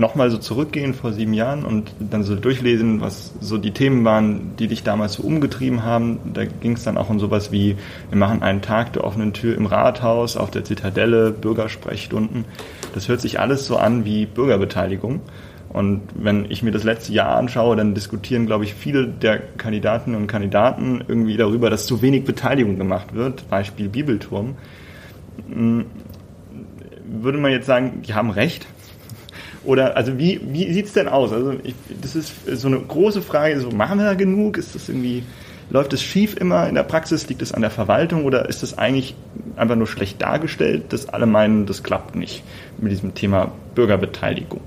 A: nochmal so zurückgehen vor sieben Jahren und dann so durchlesen, was so die Themen waren, die dich damals so umgetrieben haben, da ging es dann auch um sowas wie, wir machen einen Tag der offenen Tür im Rathaus, auf der Zitadelle, Bürgersprechstunden. Das hört sich alles so an wie Bürgerbeteiligung. Und wenn ich mir das letzte Jahr anschaue, dann diskutieren, glaube ich, viele der Kandidatinnen und Kandidaten irgendwie darüber, dass zu wenig Beteiligung gemacht wird. Beispiel Bibelturm. Würde man jetzt sagen, die haben recht? Oder also wie, wie sieht es denn aus? Also ich, das ist so eine große Frage, so machen wir da genug? Ist das irgendwie, läuft es schief immer in der Praxis? Liegt es an der Verwaltung oder ist es eigentlich einfach nur schlecht dargestellt, dass alle meinen, das klappt nicht mit diesem Thema Bürgerbeteiligung?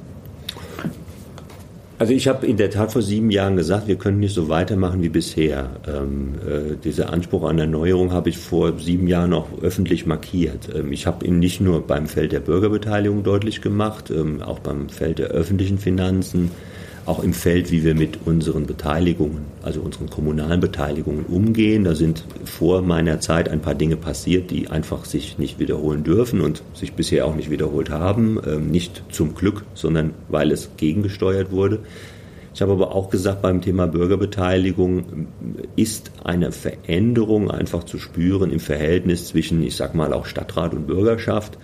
B: Also ich habe in der Tat vor sieben Jahren gesagt, wir können nicht so weitermachen wie bisher. Ähm, äh, dieser Anspruch an Erneuerung habe ich vor sieben Jahren auch öffentlich markiert. Ähm, ich habe ihn nicht nur beim Feld der Bürgerbeteiligung deutlich gemacht, ähm, auch beim Feld der öffentlichen Finanzen, auch im Feld, wie wir mit unseren Beteiligungen, also unseren kommunalen Beteiligungen umgehen. Da sind vor meiner Zeit ein paar Dinge passiert, die einfach sich nicht wiederholen dürfen und sich bisher auch nicht wiederholt haben. Ähm, nicht zum Glück, sondern weil es gegengesteuert wurde. Ich habe aber auch gesagt, beim Thema Bürgerbeteiligung ist eine Veränderung einfach zu spüren im Verhältnis zwischen, ich sag mal, auch Stadtrat und Bürgerschaft.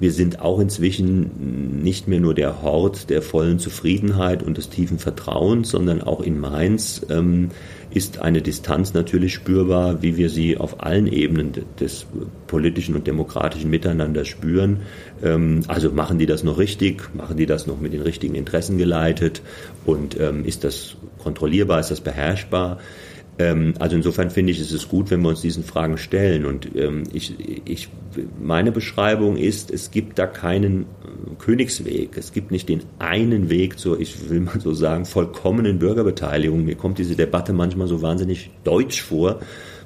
B: Wir sind auch inzwischen nicht mehr nur der Hort der vollen Zufriedenheit und des tiefen Vertrauens, sondern auch in Mainz ähm, ist eine Distanz natürlich spürbar, wie wir sie auf allen Ebenen des politischen und demokratischen Miteinanders spüren. Ähm, also machen die das noch richtig? Machen die das noch mit den richtigen Interessen geleitet? Und ähm, ist das kontrollierbar? Ist das beherrschbar? Ähm, also insofern finde ich, ist es gut, wenn wir uns diesen Fragen stellen. Und ähm, ich, ich, meine Beschreibung ist, es gibt da keinen äh, Königsweg. Es gibt nicht den einen Weg zur, ich will mal so sagen, vollkommenen Bürgerbeteiligung. Mir kommt diese Debatte manchmal so wahnsinnig deutsch vor.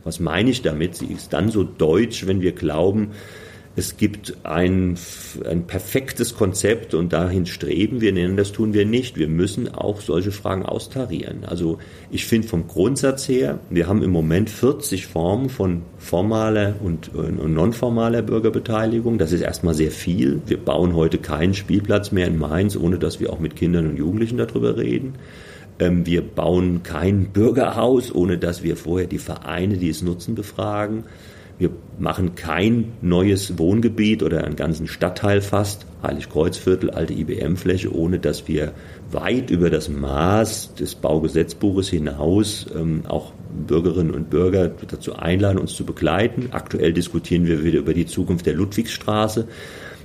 B: Was meine ich damit? Sie ist dann so deutsch, wenn wir glauben, es gibt ein, ein perfektes Konzept und dahin streben wir, nennen das tun wir nicht. Wir müssen auch solche Fragen austarieren. Also ich finde vom Grundsatz her, wir haben im Moment 40 Formen von formaler und, und nonformaler Bürgerbeteiligung. Das ist erstmal sehr viel. Wir bauen heute keinen Spielplatz mehr in Mainz, ohne dass wir auch mit Kindern und Jugendlichen darüber reden. Ähm, wir bauen kein Bürgerhaus, ohne dass wir vorher die Vereine, die es nutzen, befragen. Wir machen kein neues Wohngebiet oder einen ganzen Stadtteil fast, Heiligkreuzviertel, alte IBM-Fläche, ohne dass wir weit über das Maß des Baugesetzbuches hinaus ähm, auch Bürgerinnen und Bürger dazu einladen, uns zu begleiten. Aktuell diskutieren wir wieder über die Zukunft der Ludwigsstraße.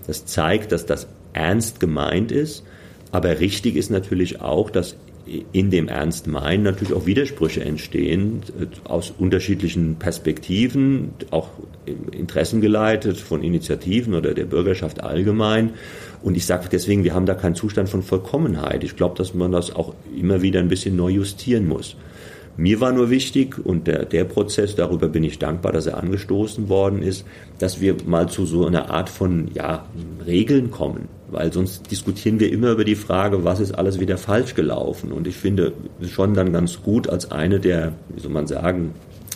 B: Das zeigt, dass das ernst gemeint ist. Aber richtig ist natürlich auch, dass in dem Ernst meinen natürlich auch Widersprüche entstehen äh, aus unterschiedlichen Perspektiven, auch interessengeleitet von Initiativen oder der Bürgerschaft allgemein. Und ich sage deswegen, wir haben da keinen Zustand von Vollkommenheit. Ich glaube, dass man das auch immer wieder ein bisschen neu justieren muss. Mir war nur wichtig, und der, der Prozess, darüber bin ich dankbar, dass er angestoßen worden ist, dass wir mal zu so einer Art von ja, Regeln kommen. Weil sonst diskutieren wir immer über die Frage, was ist alles wieder falsch gelaufen. Und ich finde schon dann ganz gut als eine der, wie soll man sagen,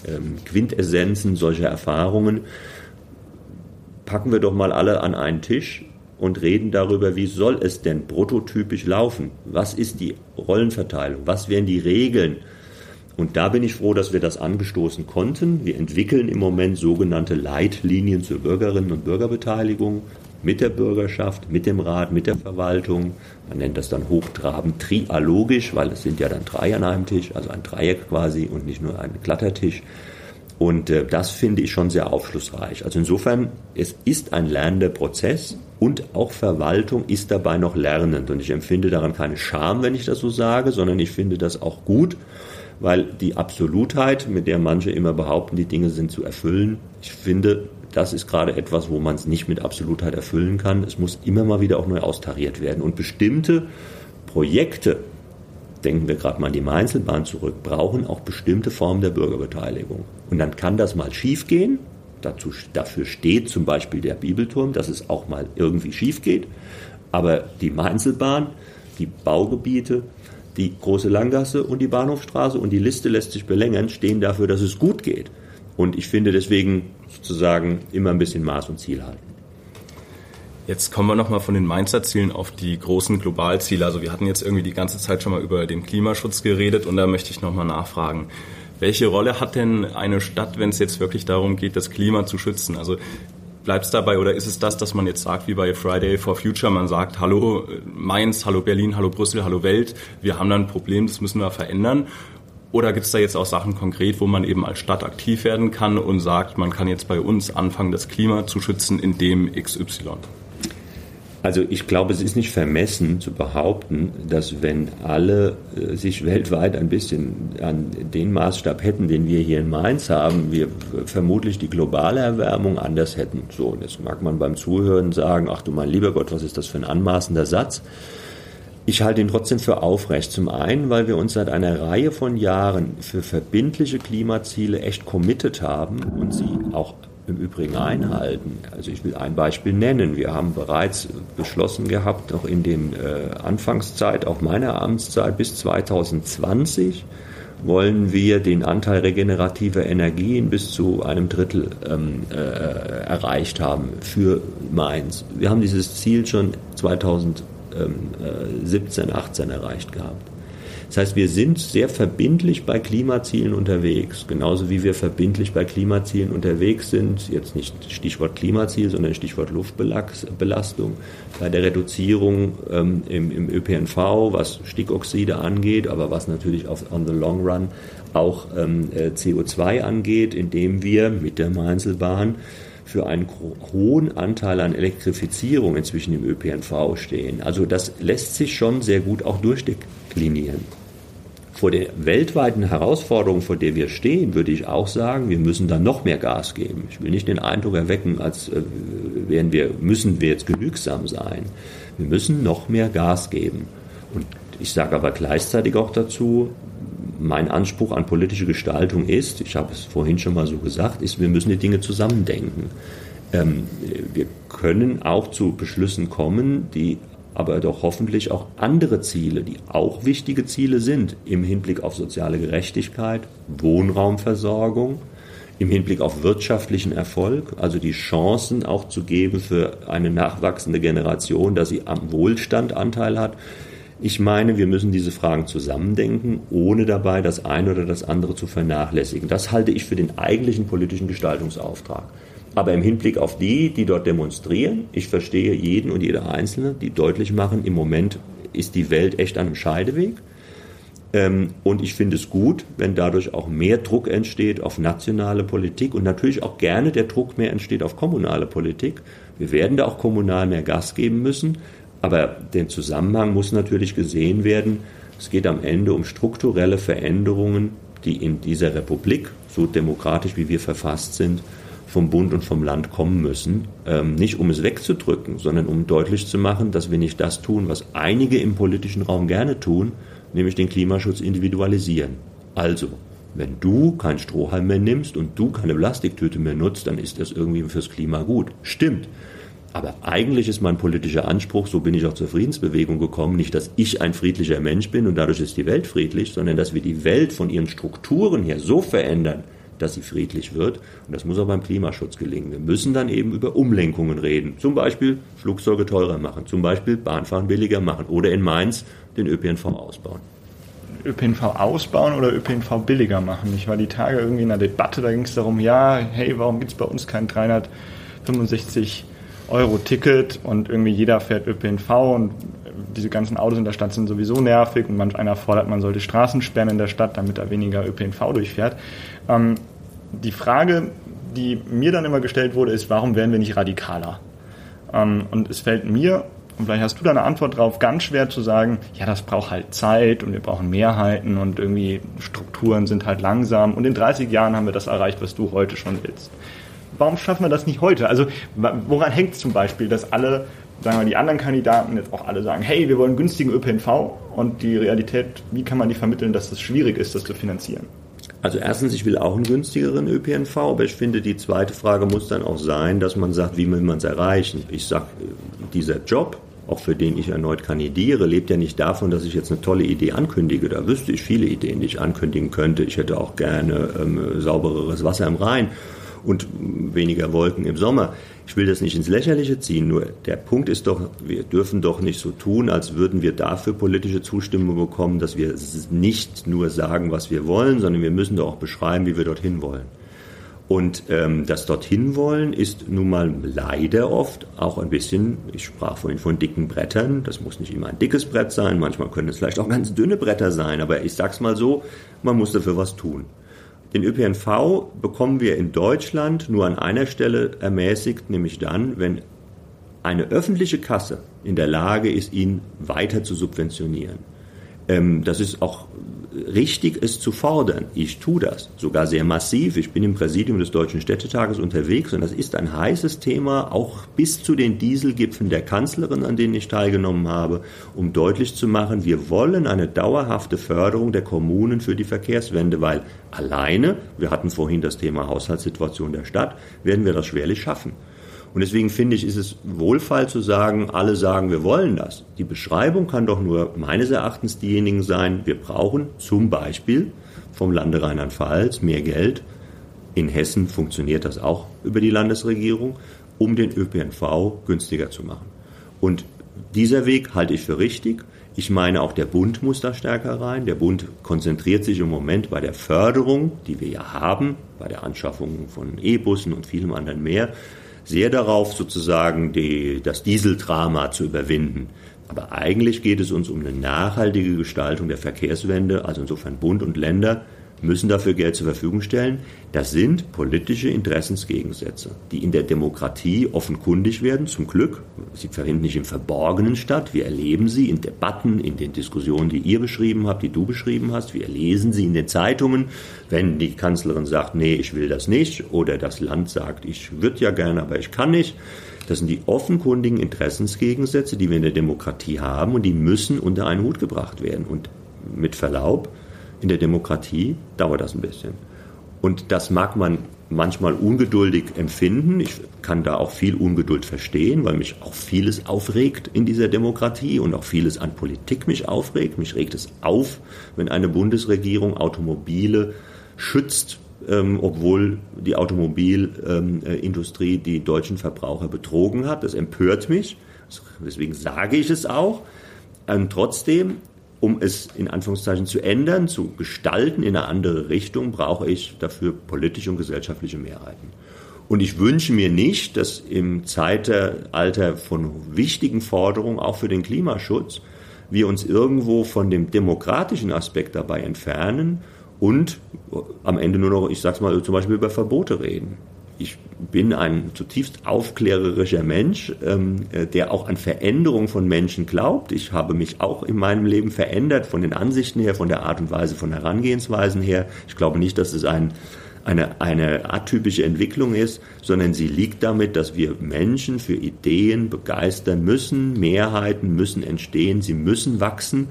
B: ähm, Quintessenzen solcher Erfahrungen, packen wir doch mal alle an einen Tisch und reden darüber, wie soll es denn prototypisch laufen? Was ist die Rollenverteilung? Was wären die Regeln? Und da bin ich froh, dass wir das angestoßen konnten. Wir entwickeln im Moment sogenannte Leitlinien zur Bürgerinnen und Bürgerbeteiligung mit der Bürgerschaft, mit dem Rat, mit der Verwaltung. Man nennt das dann hochtrabend trialogisch, weil es sind ja dann drei an einem Tisch, also ein Dreieck quasi und nicht nur ein glatter Tisch. Und äh, das finde ich schon sehr aufschlussreich. Also insofern, es ist ein lernender Prozess und auch Verwaltung ist dabei noch lernend. Und ich empfinde daran keine Scham, wenn ich das so sage, sondern ich finde das auch gut weil die Absolutheit, mit der manche immer behaupten, die Dinge sind zu erfüllen, ich finde, das ist gerade etwas, wo man es nicht mit Absolutheit erfüllen kann. Es muss immer mal wieder auch neu austariert werden. Und bestimmte Projekte, denken wir gerade mal an die Mainzelbahn zurück, brauchen auch bestimmte Formen der Bürgerbeteiligung. Und dann kann das mal schiefgehen. Dazu, dafür steht zum Beispiel der Bibelturm, dass es auch mal irgendwie schief geht. Aber die Mainzelbahn, die Baugebiete, die große Langgasse und die Bahnhofstraße und die Liste lässt sich belängern, stehen dafür, dass es gut geht. Und ich finde deswegen sozusagen immer ein bisschen Maß und Ziel halten.
C: Jetzt kommen wir nochmal von den Mainzer Zielen auf die großen Globalziele. Also wir hatten jetzt irgendwie die ganze Zeit schon mal über den Klimaschutz geredet und da möchte ich nochmal nachfragen. Welche Rolle hat denn eine Stadt, wenn es jetzt wirklich darum geht, das Klima zu schützen? Also Bleibt es dabei oder ist es das, dass man jetzt sagt, wie bei Friday for Future, man sagt, hallo Mainz, hallo Berlin, hallo Brüssel, hallo Welt, wir haben da ein Problem, das müssen wir verändern? Oder gibt es da jetzt auch Sachen konkret, wo man eben als Stadt aktiv werden kann und sagt, man kann jetzt bei uns anfangen, das Klima zu schützen, indem XY?
B: Also ich glaube, es ist nicht vermessen zu behaupten, dass wenn alle äh, sich weltweit ein bisschen an den Maßstab hätten, den wir hier in Mainz haben, wir vermutlich die globale Erwärmung anders hätten. So, und jetzt mag man beim Zuhören sagen, ach du mein lieber Gott, was ist das für ein anmaßender Satz? Ich halte ihn trotzdem für aufrecht. Zum einen, weil wir uns seit einer Reihe von Jahren für verbindliche Klimaziele echt committed haben und sie auch im Übrigen einhalten. Also ich will ein Beispiel nennen. Wir haben bereits beschlossen gehabt, noch in den äh, Anfangszeit, auch meiner Amtszeit bis 2020, wollen wir den Anteil regenerativer Energien bis zu einem Drittel ähm, äh, erreicht haben für Mainz. Wir haben dieses Ziel schon 2017, 18 erreicht gehabt. Das heißt, wir sind sehr verbindlich bei Klimazielen unterwegs, genauso wie wir verbindlich bei Klimazielen unterwegs sind, jetzt nicht Stichwort Klimaziel, sondern Stichwort Luftbelastung, bei der Reduzierung ähm, im, im, ÖPNV, was Stickoxide angeht, aber was natürlich auf on the long run auch ähm, äh, CO2 angeht, indem wir mit der Mainzelbahn für einen hohen Anteil an Elektrifizierung inzwischen im ÖPNV stehen. Also das lässt sich schon sehr gut auch durchdeklinieren. Vor der weltweiten Herausforderung, vor der wir stehen, würde ich auch sagen, wir müssen da noch mehr Gas geben. Ich will nicht den Eindruck erwecken, als äh, wären wir, müssen wir jetzt genügsam sein. Wir müssen noch mehr Gas geben. Und ich sage aber gleichzeitig auch dazu, mein Anspruch an politische Gestaltung ist, ich habe es vorhin schon mal so gesagt, ist, wir müssen die Dinge zusammendenken. Ähm, wir können auch zu Beschlüssen kommen, die aber doch hoffentlich auch andere Ziele, die auch wichtige Ziele sind im Hinblick auf soziale Gerechtigkeit, Wohnraumversorgung, im Hinblick auf wirtschaftlichen Erfolg, also die Chancen auch zu geben für eine nachwachsende Generation, dass sie am Wohlstand Anteil hat. Ich meine, wir müssen diese Fragen zusammendenken, ohne dabei das eine oder das andere zu vernachlässigen. Das halte ich für den eigentlichen politischen Gestaltungsauftrag. Aber im Hinblick auf die, die dort demonstrieren, ich verstehe jeden und jede Einzelne, die deutlich machen, im Moment ist die Welt echt an einem Scheideweg. Ähm, und ich finde es gut, wenn dadurch auch mehr Druck entsteht auf nationale Politik und natürlich auch gerne der Druck mehr entsteht auf kommunale Politik. Wir werden da auch kommunal mehr Gas geben müssen, aber der Zusammenhang muss natürlich gesehen werden. Es geht am Ende um strukturelle Veränderungen, die in dieser Republik, so demokratisch wie wir verfasst sind, vom Bund und vom Land kommen müssen. Ähm, nicht um es wegzudrücken, sondern um deutlich zu machen, dass wir nicht das tun, was einige im politischen Raum gerne tun, nämlich den Klimaschutz individualisieren. Also, wenn du kein Strohhalm mehr nimmst und du keine Plastiktüte mehr nutzt, dann ist das irgendwie fürs Klima gut. Stimmt. Aber eigentlich ist mein politischer Anspruch, so bin ich auch zur Friedensbewegung gekommen, nicht, dass ich ein friedlicher Mensch bin und dadurch ist die Welt friedlich, sondern dass wir die Welt von ihren Strukturen her so verändern, dass sie friedlich wird. Und das muss auch beim Klimaschutz gelingen. Wir müssen dann eben über Umlenkungen reden. Zum Beispiel Flugzeuge teurer machen, zum Beispiel Bahnfahren billiger machen oder in Mainz den ÖPNV ausbauen.
A: ÖPNV ausbauen oder ÖPNV billiger machen? Ich war die Tage irgendwie in einer Debatte, da ging es darum, ja, hey, warum gibt es bei uns kein 365 Euro Ticket und irgendwie jeder fährt ÖPNV und diese ganzen Autos in der Stadt sind sowieso nervig und manch einer fordert, man sollte Straßen sperren in der Stadt, damit da weniger ÖPNV durchfährt. Ähm, die Frage, die mir dann immer gestellt wurde, ist, warum werden wir nicht radikaler? Ähm, und es fällt mir, und vielleicht hast du da eine Antwort drauf, ganz schwer zu sagen, ja, das braucht halt Zeit und wir brauchen Mehrheiten und irgendwie Strukturen sind halt langsam und in 30 Jahren haben wir das erreicht, was du heute schon willst. Warum schaffen wir das nicht heute? Also woran hängt es zum Beispiel, dass alle sagen wir, die anderen Kandidaten jetzt auch alle sagen, hey, wir wollen günstigen ÖPNV und die Realität, wie kann man die vermitteln, dass es schwierig ist, das zu finanzieren?
B: Also erstens, ich will auch einen günstigeren ÖPNV, aber ich finde, die zweite Frage muss dann auch sein, dass man sagt, wie will man es erreichen? Ich sage, dieser Job, auch für den ich erneut kandidiere, lebt ja nicht davon, dass ich jetzt eine tolle Idee ankündige. Da wüsste ich viele Ideen, die ich ankündigen könnte. Ich hätte auch gerne ähm, saubereres Wasser im Rhein und weniger Wolken im Sommer. Ich will das nicht ins Lächerliche ziehen, nur der Punkt ist doch, wir dürfen doch nicht so tun, als würden wir dafür politische Zustimmung bekommen, dass wir nicht nur sagen, was wir wollen, sondern wir müssen doch auch beschreiben, wie wir dorthin wollen. Und ähm, das dorthin wollen ist nun mal leider oft auch ein bisschen, ich sprach vorhin von dicken Brettern, das muss nicht immer ein dickes Brett sein, manchmal können es vielleicht auch ganz dünne Bretter sein, aber ich sag's mal so, man muss dafür was tun. Den ÖPNV bekommen wir in Deutschland nur an einer Stelle ermäßigt, nämlich dann, wenn eine öffentliche Kasse in der Lage ist, ihn weiter zu subventionieren. Ähm, das ist auch richtig, es zu fordern. Ich tue das sogar sehr massiv. Ich bin im Präsidium des Deutschen Städtetages unterwegs und das ist ein heißes Thema, auch bis zu den Dieselgipfeln der Kanzlerin, an denen ich teilgenommen habe, um deutlich zu machen, wir wollen eine dauerhafte Förderung der Kommunen für die Verkehrswende, weil alleine, wir hatten vorhin das Thema Haushaltssituation der Stadt, werden wir das schwerlich schaffen. Und deswegen finde ich, ist es wohlfeil zu sagen, alle sagen, wir wollen das. Die Beschreibung kann doch nur meines Erachtens diejenigen sein, wir brauchen zum Beispiel vom Lande Rheinland-Pfalz mehr Geld. In Hessen funktioniert das auch über die Landesregierung, um den ÖPNV günstiger zu machen. Und dieser Weg halte ich für richtig. Ich meine, auch der Bund muss da stärker rein. Der Bund konzentriert sich im Moment bei der Förderung, die wir ja haben, bei der Anschaffung von E-Bussen und vielem anderen mehr, sehr darauf, sozusagen die, das Dieseldrama zu überwinden. Aber eigentlich geht es uns um eine nachhaltige Gestaltung der Verkehrswende, also insofern Bund und Länder müssen dafür Geld zur Verfügung stellen. Das sind politische Interessensgegensätze, die in der Demokratie offenkundig werden, zum Glück. Sie finden nicht im Verborgenen statt. Wir erleben sie in Debatten, in den Diskussionen, die ihr beschrieben habt, die du beschrieben hast. Wir lesen sie in den Zeitungen, wenn die Kanzlerin sagt, nee, ich will das nicht, oder das Land sagt, ich würde ja gerne, aber ich kann nicht. Das sind die offenkundigen Interessensgegensätze, die wir in der Demokratie haben und die müssen unter einen Hut gebracht werden. Und mit Verlaub, in der Demokratie dauert das ein bisschen. Und das mag man manchmal ungeduldig empfinden. Ich kann da auch viel Ungeduld verstehen, weil mich auch vieles aufregt in dieser Demokratie und auch vieles an Politik mich aufregt. Mich regt es auf, wenn eine Bundesregierung Automobile schützt, ähm, obwohl die Automobilindustrie ähm, die deutschen Verbraucher betrogen hat. Das empört mich. Deswegen sage ich es auch. Und trotzdem um es in Anführungszeichen zu ändern, zu gestalten in eine andere Richtung, brauche ich dafür politische und gesellschaftliche Mehrheiten. Und ich wünsche mir nicht, dass im Zeitalter von wichtigen Forderungen, auch für den Klimaschutz, wir uns irgendwo von dem demokratischen Aspekt dabei entfernen und am Ende nur noch, ich sag's mal, zum Beispiel über Verbote reden ich bin ein zutiefst aufklärerischer Mensch, ähm, äh, der auch an Veränderung von Menschen glaubt. Ich habe mich auch in meinem Leben verändert von den Ansichten her, von der Art und Weise, von Herangehensweisen her. Ich glaube nicht, dass es ein, eine, eine atypische Entwicklung ist, sondern sie liegt damit, dass wir Menschen für Ideen begeistern müssen. Mehrheiten müssen entstehen, sie müssen wachsen.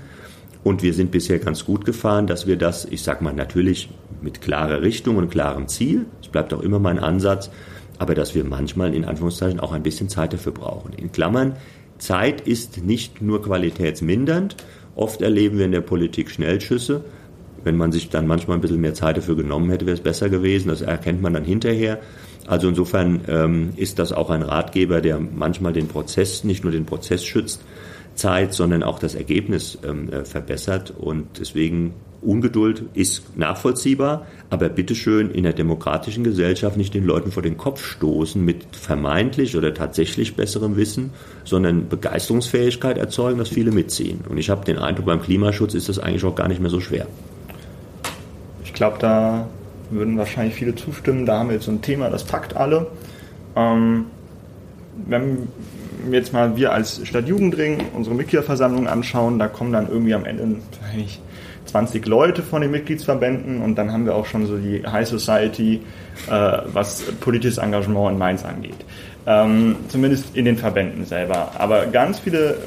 B: Und wir sind bisher ganz gut gefahren, dass wir das, ich sag mal, natürlich mit klarer Richtung und klarem Ziel, bleibt auch immer mein Ansatz, aber dass wir manchmal in Anführungszeichen auch ein bisschen Zeit dafür brauchen. In Klammern, Zeit ist nicht nur qualitätsmindernd. Oft erleben wir in der Politik Schnellschüsse. Wenn man sich dann manchmal ein bisschen mehr Zeit dafür genommen hätte, wäre es besser gewesen. Das erkennt man dann hinterher. Also insofern ähm, ist das auch ein Ratgeber, der manchmal den Prozess, nicht nur den Prozess schützt, Zeit, sondern auch das Ergebnis ähm, äh, verbessert. Und deswegen Ungeduld ist nachvollziehbar, aber bitteschön in der demokratischen Gesellschaft nicht den Leuten vor den Kopf stoßen mit vermeintlich oder tatsächlich besserem Wissen, sondern Begeisterungsfähigkeit erzeugen, dass viele mitziehen. Und ich habe den Eindruck, beim Klimaschutz ist das eigentlich auch gar nicht mehr so schwer.
A: Ich glaube, da würden wahrscheinlich viele zustimmen. Da haben wir jetzt so ein Thema, das packt alle. Ähm, wenn jetzt mal wir als Stadtjugendring unsere Mitgliederversammlung anschauen, da kommen dann irgendwie am Ende 20 Leute von den Mitgliedsverbänden und dann haben wir auch schon so die High Society, äh, was politisches Engagement in Mainz angeht. Ähm, zumindest in den Verbänden selber. Aber ganz viele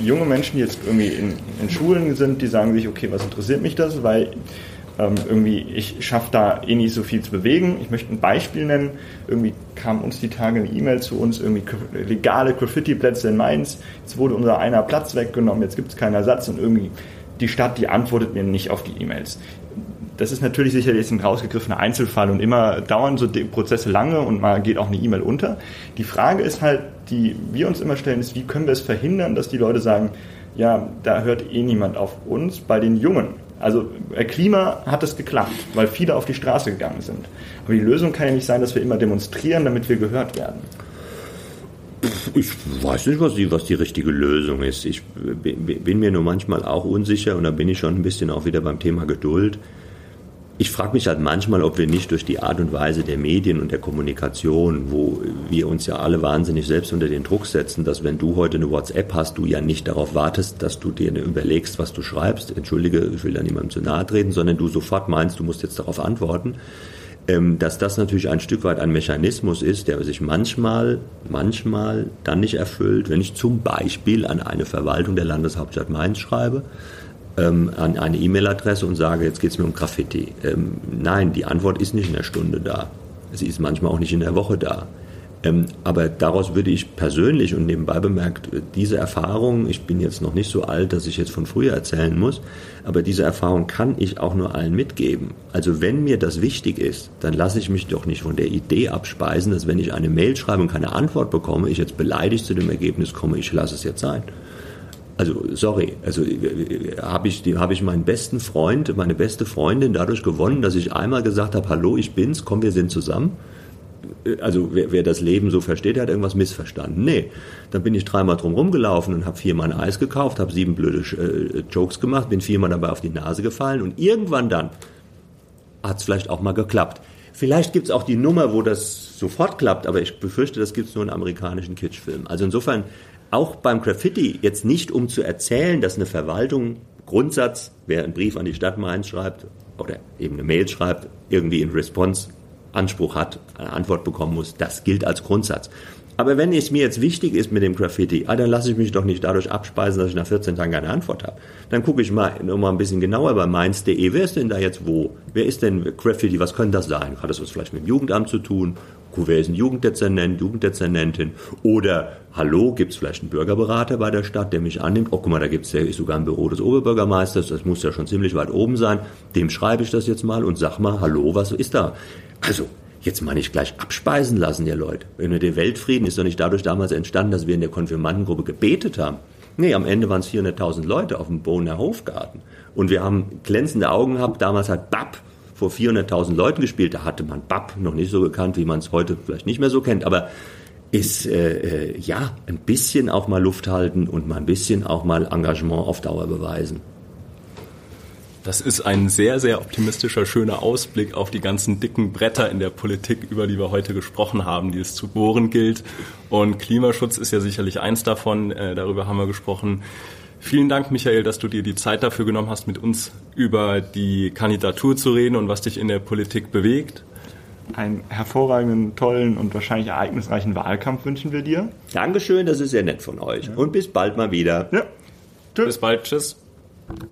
A: junge Menschen, die jetzt irgendwie in, in Schulen sind, die sagen sich, okay, was interessiert mich das? Weil ähm, irgendwie, ich schaffe da eh nicht so viel zu bewegen. Ich möchte ein Beispiel nennen. Irgendwie kam uns die Tage eine E-Mail zu uns, irgendwie legale Graffiti-Plätze in Mainz. Jetzt wurde unser einer Platz weggenommen, jetzt gibt es keinen Ersatz und irgendwie die Stadt, die antwortet mir nicht auf die E-Mails. Das ist natürlich sicherlich ein rausgegriffener Einzelfall und immer dauern so die Prozesse lange und mal geht auch eine E-Mail unter. Die Frage ist halt, die wir uns immer stellen, ist, wie können wir es verhindern, dass die Leute sagen, ja, da hört eh niemand auf uns. Bei den Jungen Also bei Klima hat es geklappt, weil viele auf die Straße gegangen sind. Aber die Lösung kann ja nicht sein, dass wir immer demonstrieren, damit wir gehört werden.
B: Ich weiß nicht, was die, was die richtige Lösung ist. Ich bin mir nur manchmal auch unsicher und da bin ich schon ein bisschen auch wieder beim Thema Geduld. Ich frage mich halt manchmal, ob wir nicht durch die Art und Weise der Medien und der Kommunikation, wo wir uns ja alle wahnsinnig selbst unter den Druck setzen, dass wenn du heute eine WhatsApp hast, du ja nicht darauf wartest, dass du dir überlegst, was du schreibst. Entschuldige, ich will da niemandem zu nahe treten, sondern du sofort meinst, du musst jetzt darauf antworten dass das natürlich ein Stück weit ein Mechanismus ist, der sich manchmal, manchmal dann nicht erfüllt, wenn ich zum Beispiel an eine Verwaltung der Landeshauptstadt Mainz schreibe, ähm, an eine E-Mail-Adresse und sage, jetzt geht es mir um Graffiti. Ähm, nein, die Antwort ist nicht in der Stunde da. Sie ist manchmal auch nicht in der Woche da. Ähm, aber daraus würde ich persönlich und nebenbei bemerkt, diese Erfahrung, ich bin jetzt noch nicht so alt, dass ich jetzt von früher erzählen muss, aber diese Erfahrung kann ich auch nur allen mitgeben. Also wenn mir das wichtig ist, dann lasse ich mich doch nicht von der Idee abspeisen, dass wenn ich eine Mail schreibe und keine Antwort bekomme, ich jetzt beleidigt zu dem Ergebnis komme, ich lasse es jetzt sein. Also sorry, also äh, habe ich, hab ich meinen besten Freund, meine beste Freundin dadurch gewonnen, dass ich einmal gesagt habe, hallo, ich bin's, komm, wir sind zusammen also wer, wer, das Leben so versteht, hat irgendwas missverstanden. Nee, dann bin ich dreimal drum rumgelaufen und habe viermal ein Eis gekauft, habe sieben blöde äh, Jokes gemacht, bin viermal dabei auf die Nase gefallen und irgendwann dann hat es vielleicht auch mal geklappt. Vielleicht gibt es auch die Nummer, wo das sofort klappt, aber ich befürchte, das gibt es nur in amerikanischen Kitschfilmen. Also insofern auch beim Graffiti jetzt nicht, um zu erzählen, dass eine Verwaltung Grundsatz, wer einen Brief an die Stadt Mainz schreibt oder eben eine Mail schreibt, irgendwie in Response Anspruch hat, eine Antwort bekommen muss. Das gilt als Grundsatz. Aber wenn es mir jetzt wichtig ist mit dem Graffiti, ah, dann lasse ich mich doch nicht dadurch abspeisen, dass ich nach 14 Tagen keine Antwort habe. Dann gucke ich mal noch mal ein bisschen genauer bei mainz.de. Wer ist denn da jetzt wo? Wer ist denn Graffiti? Was könnte das sein? Hat das was vielleicht mit dem Jugendamt zu tun? Wer ist ein Jugenddezernent, Jugenddezernentin? Oder, hallo, gibt es vielleicht einen Bürgerberater bei der Stadt, der mich annimmt? Oh, guck mal, da gibt es sogar ein Büro des Oberbürgermeisters, das muss ja schon ziemlich weit oben sein. Dem schreibe ich das jetzt mal und sag mal, hallo, was ist da? Also, jetzt mal nicht gleich abspeisen lassen, ihr Leute. Wenn den Weltfrieden ist doch nicht dadurch damals entstanden, dass wir in der Konfirmandengruppe gebetet haben. Nee, am Ende waren es 400.000 Leute auf dem Bohner Hofgarten. Und wir haben glänzende Augen gehabt. Damals hat Bab vor 400.000 Leuten gespielt. Da hatte man Bab noch nicht so gekannt, wie man es heute vielleicht nicht mehr so kennt. Aber ist, äh, äh, ja, ein bisschen auch mal Luft halten und mal ein bisschen auch mal Engagement auf Dauer beweisen.
C: Das ist ein sehr, sehr optimistischer, schöner Ausblick auf die ganzen dicken Bretter in der Politik, über die wir heute gesprochen haben, die es zu bohren gilt. Und Klimaschutz ist ja sicherlich eins davon. Äh, darüber haben wir gesprochen. Vielen Dank, Michael, dass du dir die Zeit dafür genommen hast, mit uns über die Kandidatur zu reden und was dich in der Politik bewegt.
A: Einen hervorragenden, tollen und wahrscheinlich ereignisreichen Wahlkampf wünschen wir dir.
B: Dankeschön, das ist sehr nett von euch. Und bis bald mal wieder. Ja.
C: Tschüss. Bis bald. Tschüss.